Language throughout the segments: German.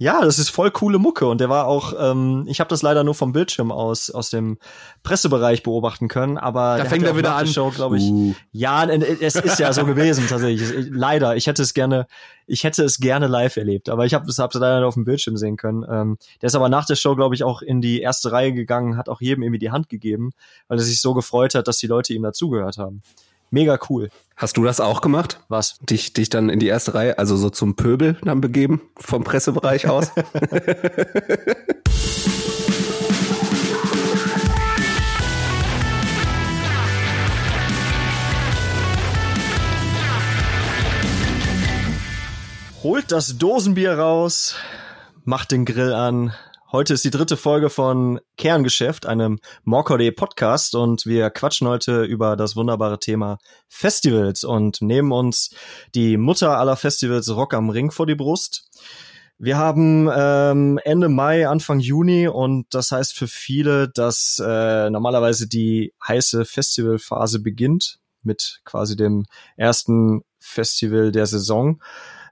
Ja, das ist voll coole Mucke und der war auch, ähm, ich habe das leider nur vom Bildschirm aus aus dem Pressebereich beobachten können, aber da fängt er wieder an. Glaube ich. Uh. Ja, es ist ja so gewesen tatsächlich. Leider, ich hätte es gerne, ich hätte es gerne live erlebt, aber ich habe es hab's leider nur auf dem Bildschirm sehen können. Ähm, der ist aber nach der Show, glaube ich, auch in die erste Reihe gegangen, hat auch jedem irgendwie die Hand gegeben, weil er sich so gefreut hat, dass die Leute ihm dazugehört haben. Mega cool. Hast du das auch gemacht? Was? Dich, dich dann in die erste Reihe, also so zum Pöbel dann begeben, vom Pressebereich aus? Holt das Dosenbier raus, macht den Grill an, Heute ist die dritte Folge von Kerngeschäft, einem Morcode Podcast und wir quatschen heute über das wunderbare Thema Festivals und nehmen uns die Mutter aller Festivals Rock am Ring vor die Brust. Wir haben ähm, Ende Mai, Anfang Juni und das heißt für viele, dass äh, normalerweise die heiße Festivalphase beginnt mit quasi dem ersten Festival der Saison.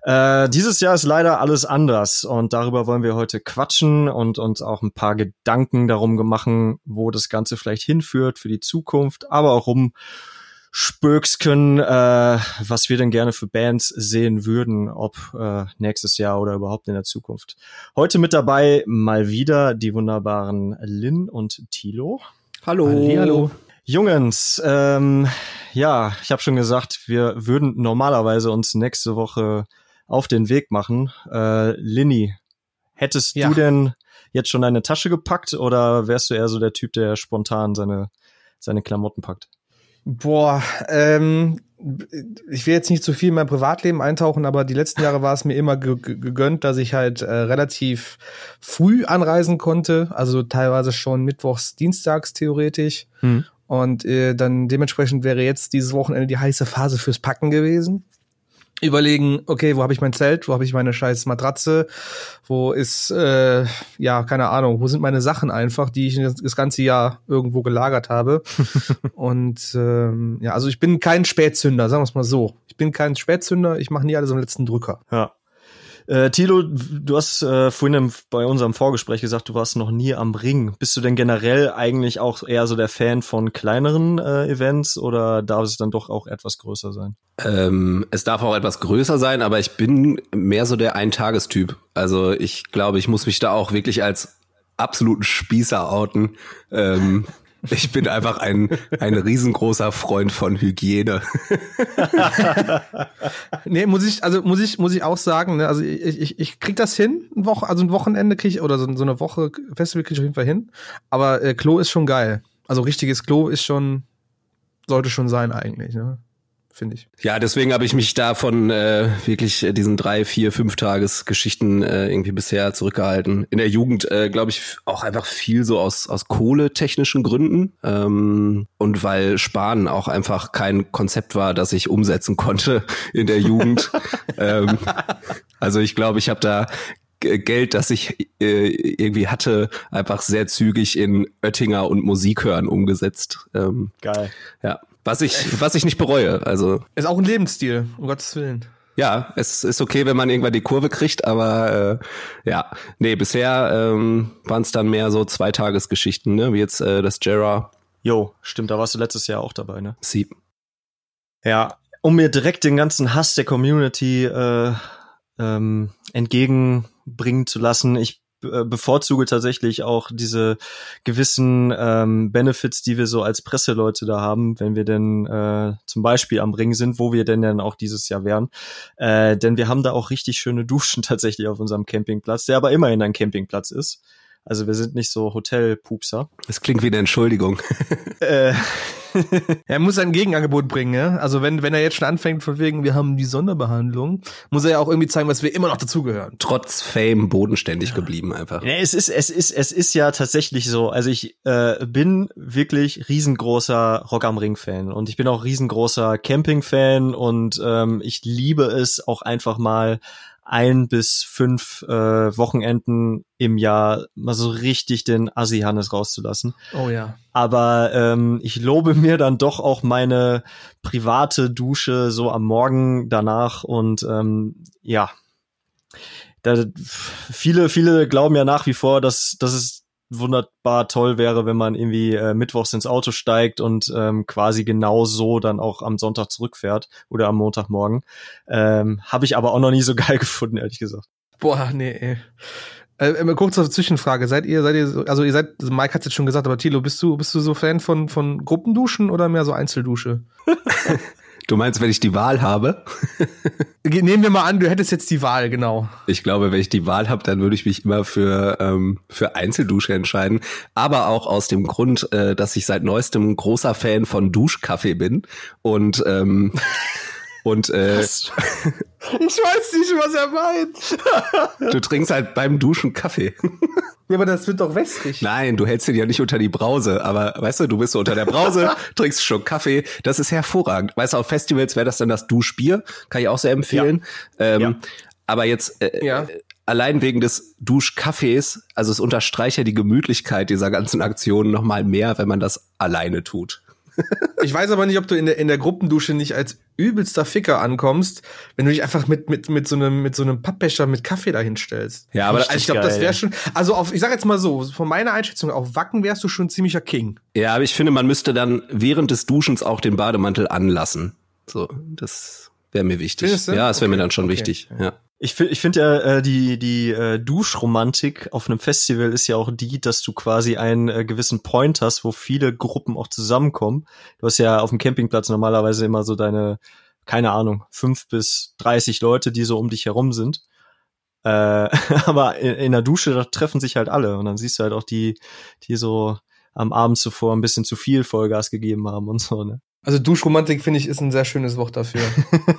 Äh, dieses Jahr ist leider alles anders und darüber wollen wir heute quatschen und uns auch ein paar Gedanken darum machen, wo das Ganze vielleicht hinführt für die Zukunft, aber auch um können, äh, was wir denn gerne für Bands sehen würden, ob äh, nächstes Jahr oder überhaupt in der Zukunft. Heute mit dabei mal wieder die wunderbaren Lynn und Tilo. Hallo. Hallo. Jungens, ähm, ja, ich habe schon gesagt, wir würden normalerweise uns nächste Woche auf den Weg machen. Äh, Linny, hättest ja. du denn jetzt schon deine Tasche gepackt oder wärst du eher so der Typ, der spontan seine, seine Klamotten packt? Boah, ähm, ich will jetzt nicht zu viel in mein Privatleben eintauchen, aber die letzten Jahre war es mir immer gegönnt, dass ich halt äh, relativ früh anreisen konnte, also teilweise schon mittwochs, dienstags theoretisch. Hm. Und äh, dann dementsprechend wäre jetzt dieses Wochenende die heiße Phase fürs Packen gewesen überlegen, okay, wo habe ich mein Zelt, wo habe ich meine scheiß Matratze, wo ist, äh, ja, keine Ahnung, wo sind meine Sachen einfach, die ich das ganze Jahr irgendwo gelagert habe. und ähm, ja, also ich bin kein Spätzünder, sagen wir es mal so. Ich bin kein Spätzünder, ich mache nie alles am letzten Drücker. Ja. Äh, Tilo, du hast äh, vorhin im, bei unserem Vorgespräch gesagt, du warst noch nie am Ring. Bist du denn generell eigentlich auch eher so der Fan von kleineren äh, Events oder darf es dann doch auch etwas größer sein? Ähm, es darf auch etwas größer sein, aber ich bin mehr so der Eintagestyp. Also ich glaube, ich muss mich da auch wirklich als absoluten Spießer outen. Ähm, ich bin einfach ein, ein riesengroßer Freund von Hygiene. nee, muss ich, also muss ich, muss ich auch sagen, ne, also ich, ich, ich krieg das hin, ein Woche, also ein Wochenende krieg ich, oder so, so eine Woche Festival krieg ich auf jeden Fall hin. Aber äh, Klo ist schon geil. Also richtiges Klo ist schon, sollte schon sein eigentlich, ne? Finde ich. Ja, deswegen habe ich mich da von äh, wirklich diesen drei, vier, fünf Tagesgeschichten äh, irgendwie bisher zurückgehalten. In der Jugend, äh, glaube ich, auch einfach viel so aus, aus kohletechnischen Gründen ähm, und weil Sparen auch einfach kein Konzept war, das ich umsetzen konnte in der Jugend. ähm, also ich glaube, ich habe da Geld, das ich äh, irgendwie hatte, einfach sehr zügig in Oettinger und Musik hören umgesetzt. Ähm, Geil. Ja. Was ich, was ich nicht bereue. Also. Ist auch ein Lebensstil, um Gottes Willen. Ja, es ist okay, wenn man irgendwann die Kurve kriegt, aber äh, ja, nee, bisher ähm, waren es dann mehr so Zweitagesgeschichten, ne? Wie jetzt äh, das Jera. Jo, stimmt, da warst du letztes Jahr auch dabei, ne? Sie. Ja, um mir direkt den ganzen Hass der Community äh, ähm, entgegenbringen zu lassen. Ich bevorzuge tatsächlich auch diese gewissen ähm, Benefits, die wir so als Presseleute da haben, wenn wir denn äh, zum Beispiel am Ring sind, wo wir denn dann auch dieses Jahr wären. Äh, denn wir haben da auch richtig schöne Duschen tatsächlich auf unserem Campingplatz, der aber immerhin ein Campingplatz ist. Also wir sind nicht so Hotelpupser. Das klingt wie eine Entschuldigung. äh, er muss ein Gegenangebot bringen, ja? Also wenn, wenn er jetzt schon anfängt von wegen, wir haben die Sonderbehandlung, muss er ja auch irgendwie zeigen, was wir immer noch dazugehören. Trotz Fame bodenständig ja. geblieben einfach. Ja, es ist, es ist, es ist ja tatsächlich so. Also ich äh, bin wirklich riesengroßer Rock am Ring Fan und ich bin auch riesengroßer Camping Fan und ähm, ich liebe es auch einfach mal ein bis fünf äh, Wochenenden im Jahr mal so richtig den Assi-Hannes rauszulassen. Oh ja. Aber ähm, ich lobe mir dann doch auch meine private Dusche so am Morgen danach und ähm, ja, da, viele, viele glauben ja nach wie vor, dass, dass es wunderbar toll wäre, wenn man irgendwie äh, mittwochs ins Auto steigt und ähm, quasi genau so dann auch am Sonntag zurückfährt oder am Montagmorgen. Ähm, Habe ich aber auch noch nie so geil gefunden, ehrlich gesagt. Boah, nee. Ey. Äh, kurze Zwischenfrage. Seid ihr, seid ihr, also ihr seid, also Mike hat jetzt schon gesagt, aber Tilo, bist du, bist du so Fan von, von Gruppenduschen oder mehr so Einzeldusche? Du meinst, wenn ich die Wahl habe? Nehmen wir mal an, du hättest jetzt die Wahl, genau. Ich glaube, wenn ich die Wahl habe, dann würde ich mich immer für, ähm, für Einzeldusche entscheiden. Aber auch aus dem Grund, äh, dass ich seit neuestem großer Fan von Duschkaffee bin. Und ähm, Und äh, ich weiß nicht, was er meint. du trinkst halt beim Duschen Kaffee. Ja, aber das wird doch wässrig. Nein, du hältst den ja nicht unter die Brause, aber weißt du, du bist so unter der Brause, trinkst schon Kaffee, das ist hervorragend. Weißt du, auf Festivals wäre das dann das Duschbier, kann ich auch sehr empfehlen. Ja. Ähm, ja. Aber jetzt äh, ja. allein wegen des Duschkaffees, also es unterstreicht ja die Gemütlichkeit dieser ganzen Aktionen noch mal mehr, wenn man das alleine tut ich weiß aber nicht, ob du in der, in der Gruppendusche nicht als übelster Ficker ankommst, wenn du dich einfach mit, mit, mit, so, einem, mit so einem Pappbecher mit Kaffee dahinstellst. Ja, aber also ich glaube, das wäre schon, also auf, ich sag jetzt mal so, von meiner Einschätzung, auf Wacken wärst du schon ziemlicher King. Ja, aber ich finde, man müsste dann während des Duschens auch den Bademantel anlassen. So, das wäre mir wichtig. Ja, das wäre okay. mir dann schon okay. wichtig, ja. Ich finde ich finde ja, äh, die, die äh, Duschromantik auf einem Festival ist ja auch die, dass du quasi einen äh, gewissen Point hast, wo viele Gruppen auch zusammenkommen. Du hast ja auf dem Campingplatz normalerweise immer so deine, keine Ahnung, fünf bis dreißig Leute, die so um dich herum sind. Äh, aber in, in der Dusche, da treffen sich halt alle. Und dann siehst du halt auch die, die so am Abend zuvor ein bisschen zu viel Vollgas gegeben haben und so, ne? Also Duschromantik finde ich ist ein sehr schönes Wort dafür.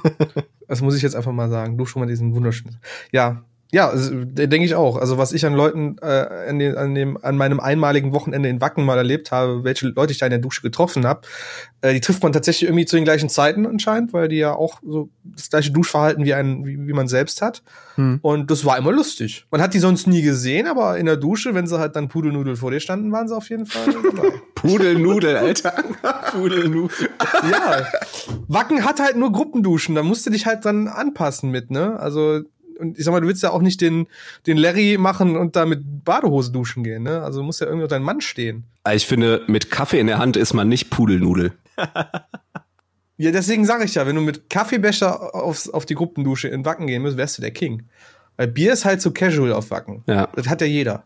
das muss ich jetzt einfach mal sagen. Duschromantik ist ein wunderschönes. Ja, ja, denke ich auch. Also was ich an Leuten äh, an, den, an, dem, an meinem einmaligen Wochenende in Wacken mal erlebt habe, welche Leute ich da in der Dusche getroffen habe, äh, die trifft man tatsächlich irgendwie zu den gleichen Zeiten anscheinend, weil die ja auch so das gleiche Duschverhalten wie ein wie, wie man selbst hat. Hm. Und das war immer lustig. Man hat die sonst nie gesehen, aber in der Dusche, wenn sie halt dann Pudelnudel vor dir standen, waren sie auf jeden Fall dabei. Pudelnudel, Alter. Pudelnudel. ja. Wacken hat halt nur Gruppenduschen, da musst du dich halt dann anpassen mit, ne? Also und ich sag mal, du willst ja auch nicht den, den Larry machen und da mit Badehose duschen gehen, ne? Also muss ja irgendwie auf dein Mann stehen. Ich finde, mit Kaffee in der Hand ist man nicht Pudelnudel. ja, deswegen sage ich ja, wenn du mit Kaffeebecher aufs, auf die Gruppendusche in Wacken gehen müsst, wärst du der King. Weil Bier ist halt so casual auf Wacken. Ja. Das hat ja jeder.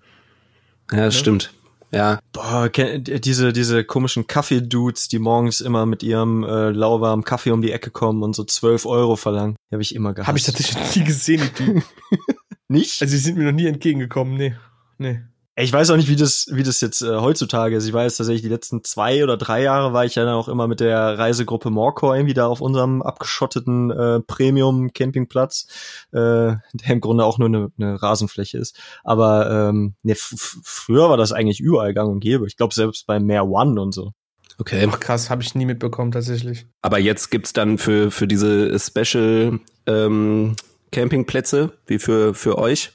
Ja, das ne? stimmt. Ja. Boah, diese, diese komischen Kaffee-Dudes, die morgens immer mit ihrem äh, lauwarmen Kaffee um die Ecke kommen und so 12 Euro verlangen. Die habe ich immer gehabt. Habe ich tatsächlich nie gesehen, die. Nicht? Also, die sind mir noch nie entgegengekommen, nee. Nee. Ich weiß auch nicht, wie das, wie das jetzt äh, heutzutage ist. Ich weiß tatsächlich, die letzten zwei oder drei Jahre war ich ja dann auch immer mit der Reisegruppe Morcor irgendwie da auf unserem abgeschotteten äh, Premium-Campingplatz, äh, der im Grunde auch nur eine, eine Rasenfläche ist. Aber ähm, ne, früher war das eigentlich überall gang und gäbe. Ich glaube selbst bei Mare One und so. Okay. Ach krass, habe ich nie mitbekommen tatsächlich. Aber jetzt gibt's dann für, für diese Special ähm, Campingplätze, wie für, für euch,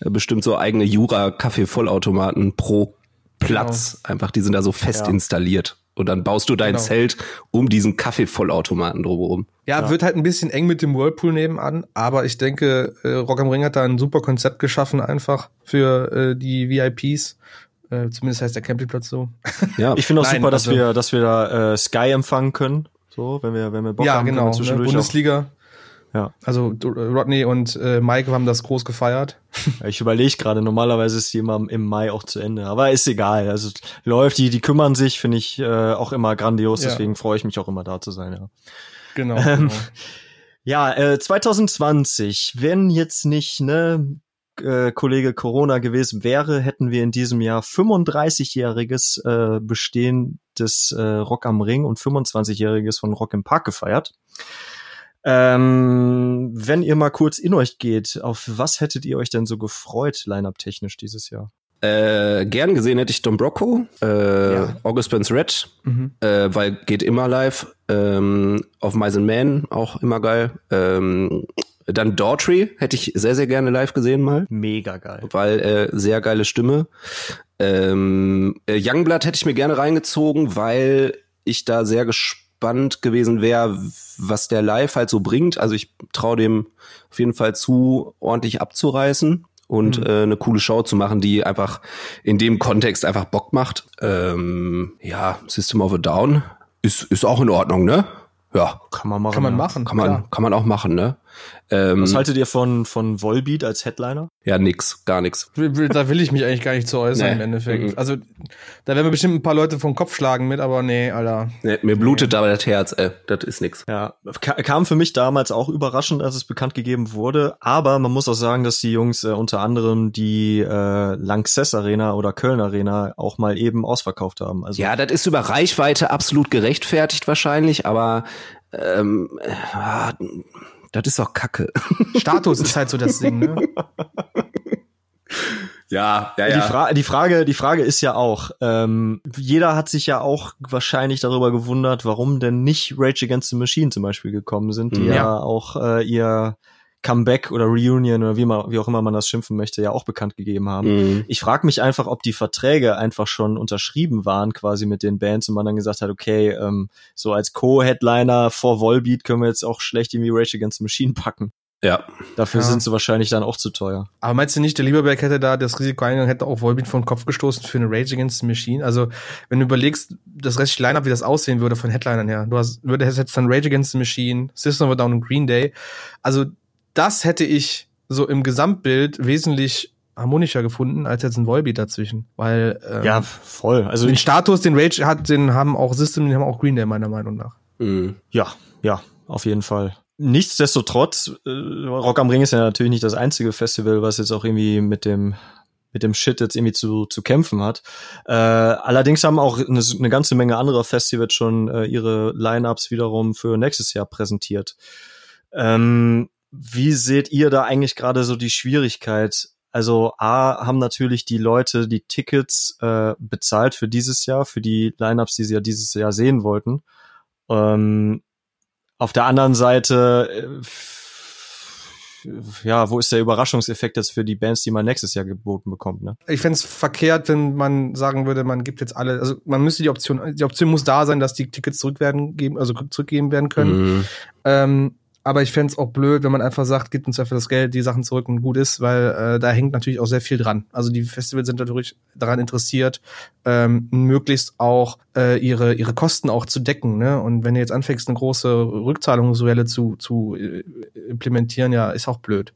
äh, bestimmt so eigene Jura-Kaffee-Vollautomaten pro Platz. Genau. Einfach, die sind da so fest ja. installiert. Und dann baust du dein genau. Zelt um diesen Kaffeevollautomaten drumherum. Ja, ja, wird halt ein bisschen eng mit dem Whirlpool nebenan, aber ich denke, äh, Rock am Ring hat da ein super Konzept geschaffen, einfach für äh, die VIPs. Äh, zumindest heißt der Campingplatz so. Ja, ich finde auch Nein, super, dass also, wir, dass wir da äh, Sky empfangen können. So, wenn wir, wenn wir Bock ja, haben, genau, ne, Bundesliga. Ja. Also Rodney und äh, Mike haben das groß gefeiert. Ich überlege gerade, normalerweise ist die immer im Mai auch zu Ende, aber ist egal. Also läuft, die, die kümmern sich, finde ich äh, auch immer grandios, ja. deswegen freue ich mich auch immer da zu sein, ja. Genau. Ähm, genau. Ja, äh, 2020, wenn jetzt nicht, ne, äh, Kollege Corona gewesen wäre, hätten wir in diesem Jahr 35-jähriges äh, Bestehen des äh, Rock am Ring und 25-jähriges von Rock im Park gefeiert. Ähm, wenn ihr mal kurz in euch geht, auf was hättet ihr euch denn so gefreut, Line-Up-technisch dieses Jahr? Äh, gern gesehen hätte ich Don Brocco, äh, ja. August Burns Red, mhm. äh, weil geht immer live. Ähm, auf Mice Man auch immer geil. Ähm, dann Daughtry hätte ich sehr, sehr gerne live gesehen mal. Mega geil. Weil äh, sehr geile Stimme. Ähm, äh, Youngblood hätte ich mir gerne reingezogen, weil ich da sehr gespannt gewesen wäre, was der Live halt so bringt. Also ich traue dem auf jeden Fall zu, ordentlich abzureißen und mhm. äh, eine coole Show zu machen, die einfach in dem Kontext einfach Bock macht. Ähm, ja, System of a Down ist, ist auch in Ordnung, ne? Ja. Kann man machen. Kann man machen. Kann man, kann man auch machen, ne? Ähm, Was haltet ihr von, von Volbeat als Headliner? Ja, nix, gar nix. Da will ich mich eigentlich gar nicht zu äußern nee. im Endeffekt. Mhm. Also, da werden wir bestimmt ein paar Leute vom Kopf schlagen mit, aber nee, Alter. Nee, mir blutet nee. aber das Herz, ey. Das ist nix. Ja, kam für mich damals auch überraschend, als es bekannt gegeben wurde. Aber man muss auch sagen, dass die Jungs äh, unter anderem die äh, Lanxess Arena oder Köln Arena auch mal eben ausverkauft haben. Also ja, das ist über Reichweite absolut gerechtfertigt wahrscheinlich, aber ähm, äh, das ist doch Kacke. Status ist halt so das Ding, ne? Ja, ja, ja. Die, Fra die, Frage, die Frage ist ja auch, ähm, jeder hat sich ja auch wahrscheinlich darüber gewundert, warum denn nicht Rage Against the Machine zum Beispiel gekommen sind, die ja, ja auch äh, ihr Comeback oder Reunion oder wie, man, wie auch immer man das schimpfen möchte, ja auch bekannt gegeben haben. Mhm. Ich frage mich einfach, ob die Verträge einfach schon unterschrieben waren quasi mit den Bands und man dann gesagt hat, okay, ähm, so als Co-Headliner vor Volbeat können wir jetzt auch schlecht irgendwie Rage Against the Machine packen. Ja. Dafür ja. sind sie wahrscheinlich dann auch zu teuer. Aber meinst du nicht, der Lieberberg hätte da das Risiko eingegangen, hätte auch Volbeat vor den Kopf gestoßen für eine Rage Against the Machine? Also, wenn du überlegst, das restliche Line-Up, wie das aussehen würde von Headlinern her. Du hast, würde jetzt dann Rage Against the Machine, System of a Down und Green Day. Also, das hätte ich so im Gesamtbild wesentlich harmonischer gefunden als jetzt ein Volbeat dazwischen, weil ähm, ja voll. Also den Status, den Rage hat, den haben auch System, den haben auch Green Day meiner Meinung nach. Mhm. Ja, ja, auf jeden Fall. Nichtsdestotrotz, äh, Rock am Ring ist ja natürlich nicht das einzige Festival, was jetzt auch irgendwie mit dem mit dem Shit jetzt irgendwie zu, zu kämpfen hat. Äh, allerdings haben auch eine, eine ganze Menge anderer Festivals schon äh, ihre Lineups wiederum für nächstes Jahr präsentiert. Ähm, wie seht ihr da eigentlich gerade so die Schwierigkeit? Also A haben natürlich die Leute die Tickets äh, bezahlt für dieses Jahr, für die Lineups, die sie ja dieses Jahr sehen wollten. Ähm, auf der anderen Seite, äh, ja, wo ist der Überraschungseffekt jetzt für die Bands, die man nächstes Jahr geboten bekommt? Ne? Ich fände es verkehrt, wenn man sagen würde, man gibt jetzt alle, also man müsste die Option, die Option muss da sein, dass die Tickets zurück werden, geben, also zurückgegeben werden können. Mhm. Ähm, aber ich fände auch blöd, wenn man einfach sagt, gibt uns einfach das Geld, die Sachen zurück und gut ist, weil äh, da hängt natürlich auch sehr viel dran. Also die Festivals sind natürlich daran interessiert, ähm, möglichst auch äh, ihre, ihre Kosten auch zu decken. Ne? Und wenn du jetzt anfängst, eine große Rückzahlungswelle zu, zu äh, implementieren, ja, ist auch blöd.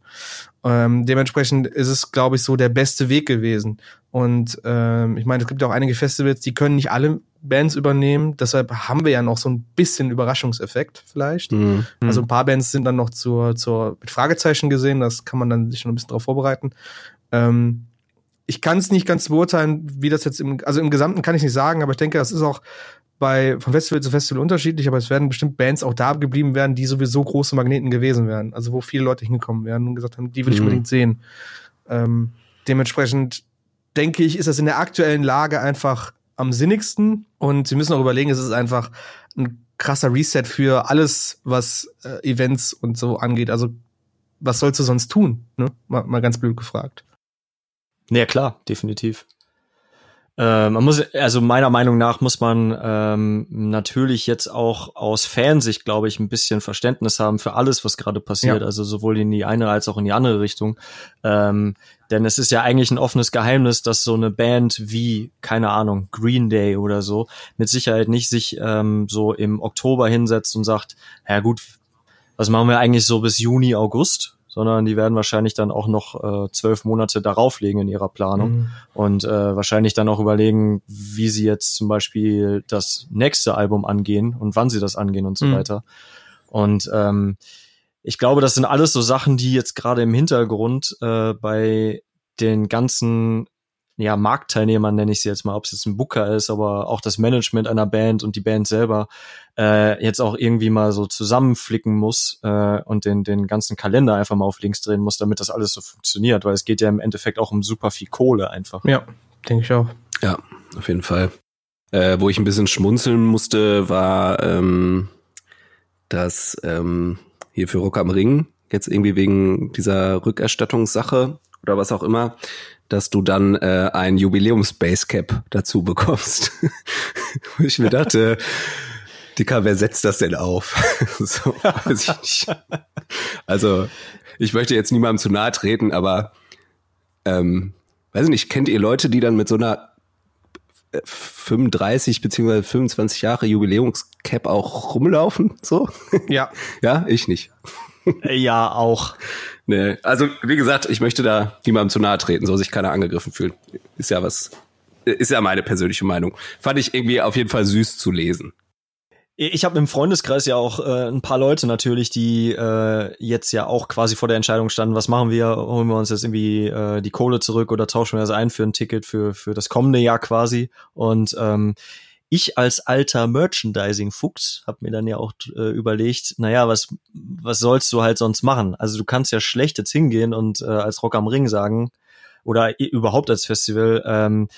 Ähm, dementsprechend ist es, glaube ich, so der beste Weg gewesen. Und ähm, ich meine, es gibt ja auch einige Festivals, die können nicht alle Bands übernehmen. Deshalb haben wir ja noch so ein bisschen Überraschungseffekt vielleicht. Mhm. Also ein paar Bands sind dann noch zur, zur mit Fragezeichen gesehen. Das kann man dann sich noch ein bisschen darauf vorbereiten. Ähm, ich kann es nicht ganz beurteilen, wie das jetzt im, also im Gesamten kann ich nicht sagen, aber ich denke, das ist auch bei von Festival zu Festival unterschiedlich, aber es werden bestimmt Bands auch da geblieben werden, die sowieso große Magneten gewesen wären. Also wo viele Leute hingekommen wären und gesagt haben, die will ich mhm. unbedingt sehen. Ähm, dementsprechend denke ich, ist das in der aktuellen Lage einfach am sinnigsten. Und Sie müssen auch überlegen, es ist einfach ein krasser Reset für alles, was äh, Events und so angeht. Also, was sollst du sonst tun? Ne? Mal, mal ganz blöd gefragt. Ja, klar, definitiv. Äh, man muss, also meiner Meinung nach muss man ähm, natürlich jetzt auch aus Fansicht, glaube ich, ein bisschen Verständnis haben für alles, was gerade passiert. Ja. Also sowohl in die eine als auch in die andere Richtung. Ähm, denn es ist ja eigentlich ein offenes Geheimnis, dass so eine Band wie, keine Ahnung, Green Day oder so, mit Sicherheit nicht sich ähm, so im Oktober hinsetzt und sagt, ja gut, was machen wir eigentlich so bis Juni, August? Sondern die werden wahrscheinlich dann auch noch äh, zwölf Monate darauf legen in ihrer Planung mhm. und äh, wahrscheinlich dann auch überlegen, wie sie jetzt zum Beispiel das nächste Album angehen und wann sie das angehen und so mhm. weiter. Und ähm, ich glaube, das sind alles so Sachen, die jetzt gerade im Hintergrund äh, bei den ganzen ja, Marktteilnehmern nenne ich sie jetzt mal, ob es jetzt ein Booker ist, aber auch das Management einer Band und die Band selber äh, jetzt auch irgendwie mal so zusammenflicken muss äh, und den, den ganzen Kalender einfach mal auf links drehen muss, damit das alles so funktioniert, weil es geht ja im Endeffekt auch um super viel Kohle einfach. Ja, denke ich auch. Ja, auf jeden Fall. Äh, wo ich ein bisschen schmunzeln musste, war, ähm, dass ähm, hier für Rock am Ring jetzt irgendwie wegen dieser Rückerstattungssache oder was auch immer, dass du dann äh, ein Jubiläums-Basecap dazu bekommst. ich mir dachte, Dicker, wer setzt das denn auf? so, weiß ich nicht. Also, ich möchte jetzt niemandem zu nahe treten, aber ähm, weiß nicht, kennt ihr Leute, die dann mit so einer 35 beziehungsweise 25 Jahre Jubiläumscap auch rumlaufen? So? Ja. ja, ich nicht. ja, auch. Nee, also wie gesagt, ich möchte da niemandem zu nahe treten, soll sich keiner angegriffen fühlen. Ist ja was, ist ja meine persönliche Meinung. Fand ich irgendwie auf jeden Fall süß zu lesen. Ich habe im Freundeskreis ja auch äh, ein paar Leute natürlich, die äh, jetzt ja auch quasi vor der Entscheidung standen, was machen wir? Holen wir uns jetzt irgendwie äh, die Kohle zurück oder tauschen wir das ein für ein Ticket für, für das kommende Jahr quasi? Und ähm, ich als alter Merchandising-Fuchs habe mir dann ja auch äh, überlegt, naja, was, was sollst du halt sonst machen? Also du kannst ja schlecht jetzt hingehen und äh, als Rock am Ring sagen oder überhaupt als Festival, ähm,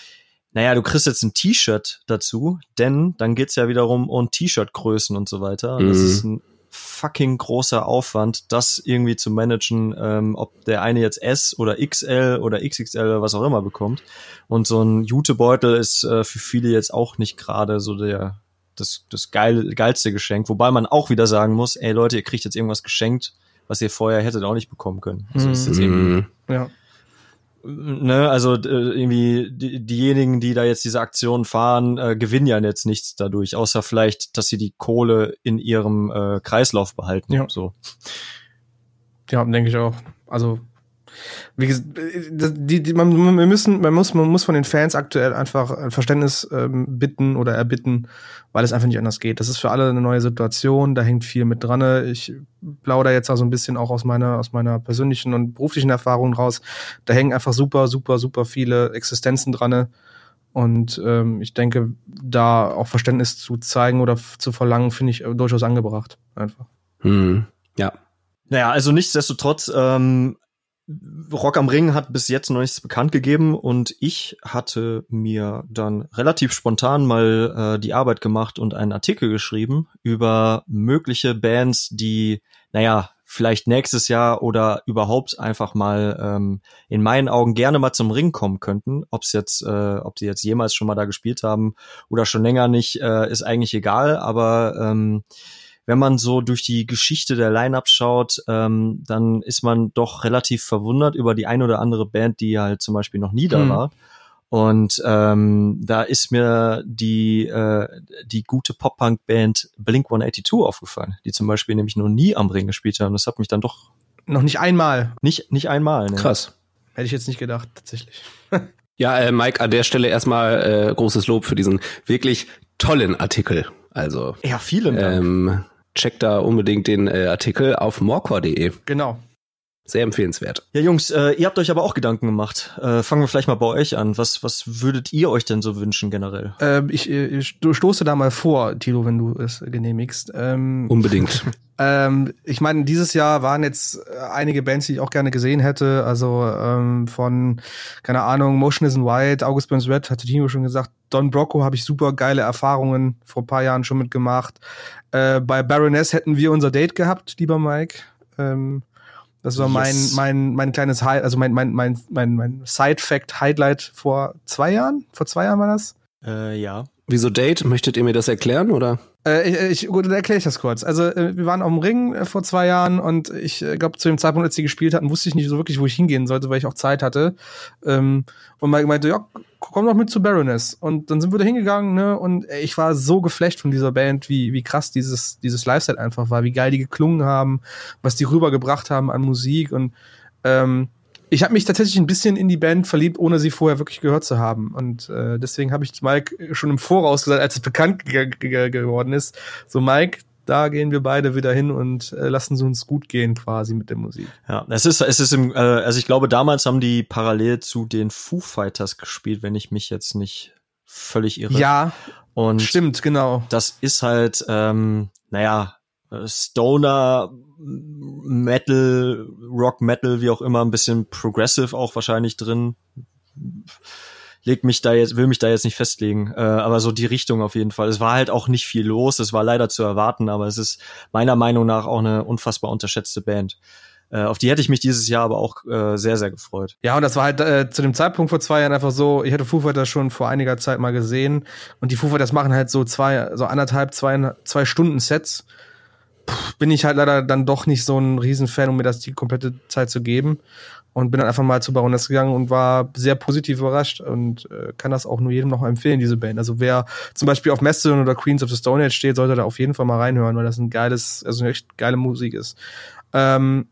naja, du kriegst jetzt ein T-Shirt dazu, denn dann geht's ja wiederum um T-Shirt-Größen und so weiter. Mhm. Das ist ein fucking großer Aufwand, das irgendwie zu managen, ähm, ob der eine jetzt S oder XL oder XXL oder was auch immer bekommt. Und so ein Jutebeutel ist äh, für viele jetzt auch nicht gerade so der das, das geil, geilste Geschenk, wobei man auch wieder sagen muss, ey Leute, ihr kriegt jetzt irgendwas geschenkt, was ihr vorher hättet auch nicht bekommen können. Also mhm. ist jetzt irgendwie, mhm. ja ne, also äh, irgendwie die, diejenigen, die da jetzt diese Aktion fahren, äh, gewinnen ja jetzt nichts dadurch, außer vielleicht, dass sie die Kohle in ihrem äh, Kreislauf behalten. Ja. So. Ja, denke ich auch. Also wie gesagt, die, die, man, wir müssen, man muss, man muss von den Fans aktuell einfach ein Verständnis ähm, bitten oder erbitten, weil es einfach nicht anders geht. Das ist für alle eine neue Situation, da hängt viel mit dran. Ich plaudere jetzt also ein bisschen auch aus meiner, aus meiner persönlichen und beruflichen Erfahrung raus. Da hängen einfach super, super, super viele Existenzen dran. Und ähm, ich denke, da auch Verständnis zu zeigen oder zu verlangen, finde ich durchaus angebracht. Einfach. Hm, ja. Naja, also nichtsdestotrotz ähm, Rock am Ring hat bis jetzt noch nichts bekannt gegeben und ich hatte mir dann relativ spontan mal äh, die Arbeit gemacht und einen Artikel geschrieben über mögliche Bands, die, naja, vielleicht nächstes Jahr oder überhaupt einfach mal ähm, in meinen Augen gerne mal zum Ring kommen könnten. Ob es jetzt, äh, ob sie jetzt jemals schon mal da gespielt haben oder schon länger nicht, äh, ist eigentlich egal. Aber ähm, wenn man so durch die Geschichte der Lineup schaut, ähm, dann ist man doch relativ verwundert über die ein oder andere Band, die halt zum Beispiel noch nie da hm. war. Und ähm, da ist mir die, äh, die gute Pop-Punk-Band Blink 182 aufgefallen, die zum Beispiel nämlich noch nie am Ring gespielt haben. Das hat mich dann doch. Noch nicht einmal. Nicht, nicht einmal, ne? Krass. Hätte ich jetzt nicht gedacht, tatsächlich. ja, äh, Mike, an der Stelle erstmal äh, großes Lob für diesen wirklich tollen Artikel. Also. Ja, vielen Dank. Ähm, checkt da unbedingt den äh, Artikel auf morcor.de. Genau. Sehr empfehlenswert. Ja, Jungs, äh, ihr habt euch aber auch Gedanken gemacht. Äh, fangen wir vielleicht mal bei euch an. Was, was würdet ihr euch denn so wünschen generell? Ähm, ich, ich stoße da mal vor, Tilo, wenn du es genehmigst. Ähm, Unbedingt. ähm, ich meine, dieses Jahr waren jetzt äh, einige Bands, die ich auch gerne gesehen hätte. Also ähm, von, keine Ahnung, Motion is in White, August Burns Red, hatte Tino schon gesagt. Don Brocco habe ich super geile Erfahrungen vor ein paar Jahren schon mitgemacht. Äh, bei Baroness hätten wir unser Date gehabt, lieber Mike. Ähm, das war yes. mein, mein, mein kleines High, also mein, mein, mein, mein, mein Side-Fact-Highlight vor zwei Jahren. Vor zwei Jahren war das? Äh, ja. Wieso Date? Möchtet ihr mir das erklären, oder? Äh, ich, ich, gut, dann erkläre ich das kurz. Also, äh, wir waren auf dem Ring äh, vor zwei Jahren und ich äh, glaube, zu dem Zeitpunkt, als sie gespielt hatten, wusste ich nicht so wirklich, wo ich hingehen sollte, weil ich auch Zeit hatte. Ähm, und Mike meinte, ja, komm doch mit zu Baroness. Und dann sind wir da hingegangen, ne? Und ich war so geflecht von dieser Band, wie, wie krass dieses, dieses Live-Set einfach war, wie geil die geklungen haben, was die rübergebracht haben an Musik. Und ähm, ich habe mich tatsächlich ein bisschen in die Band verliebt, ohne sie vorher wirklich gehört zu haben. Und äh, deswegen habe ich Mike schon im Voraus gesagt, als es bekannt geworden ist, so Mike, da gehen wir beide wieder hin und äh, lassen sie uns gut gehen quasi mit der Musik. Ja, es ist es ist im äh, also ich glaube damals haben die parallel zu den Foo Fighters gespielt, wenn ich mich jetzt nicht völlig irre. Ja. Und stimmt, genau. Das ist halt ähm, naja, Stoner Metal, Rock Metal, wie auch immer, ein bisschen progressive auch wahrscheinlich drin leg mich da jetzt, will mich da jetzt nicht festlegen, äh, aber so die Richtung auf jeden Fall. Es war halt auch nicht viel los, es war leider zu erwarten, aber es ist meiner Meinung nach auch eine unfassbar unterschätzte Band. äh, auf die hätte ich mich dieses Jahr aber auch äh, sehr, sehr gefreut. Ja, und das war halt äh, zu dem Zeitpunkt vor zwei Jahren einfach so, ich hatte Foo Fighters schon vor einiger Zeit mal gesehen und die Foo Fighters machen halt so zwei, so anderthalb, zwei, zwei Stunden Sets. Bin ich halt leider dann doch nicht so ein Riesenfan, um mir das die komplette Zeit zu geben und bin dann einfach mal zu Baroness gegangen und war sehr positiv überrascht und äh, kann das auch nur jedem noch empfehlen, diese Band. Also wer zum Beispiel auf Mastodon oder Queens of the Stone Age steht, sollte da auf jeden Fall mal reinhören, weil das ein geiles, also eine echt geile Musik ist. Ähm,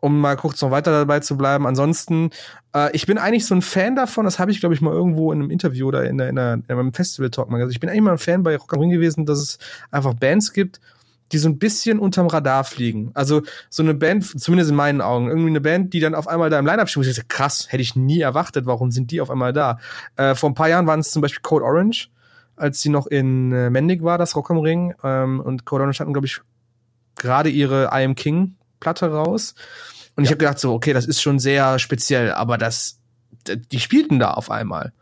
um mal kurz noch weiter dabei zu bleiben. Ansonsten, äh, ich bin eigentlich so ein Fan davon, das habe ich, glaube ich, mal irgendwo in einem Interview oder in, der, in, der, in einem Festival-Talk mal gesagt. Ich bin eigentlich mal ein Fan bei Rock am Ring gewesen, dass es einfach Bands gibt, die so ein bisschen unterm Radar fliegen. Also so eine Band, zumindest in meinen Augen, irgendwie eine Band, die dann auf einmal da im Line-Up steht. Ich dachte, krass, hätte ich nie erwartet, warum sind die auf einmal da? Äh, vor ein paar Jahren waren es zum Beispiel Code Orange, als sie noch in äh, Mendig war, das Rock am Ring. Ähm, und Code Orange hatten, glaube ich, gerade ihre I Am King Platte raus. Und ja. ich habe gedacht so, okay, das ist schon sehr speziell, aber das, die spielten da auf einmal.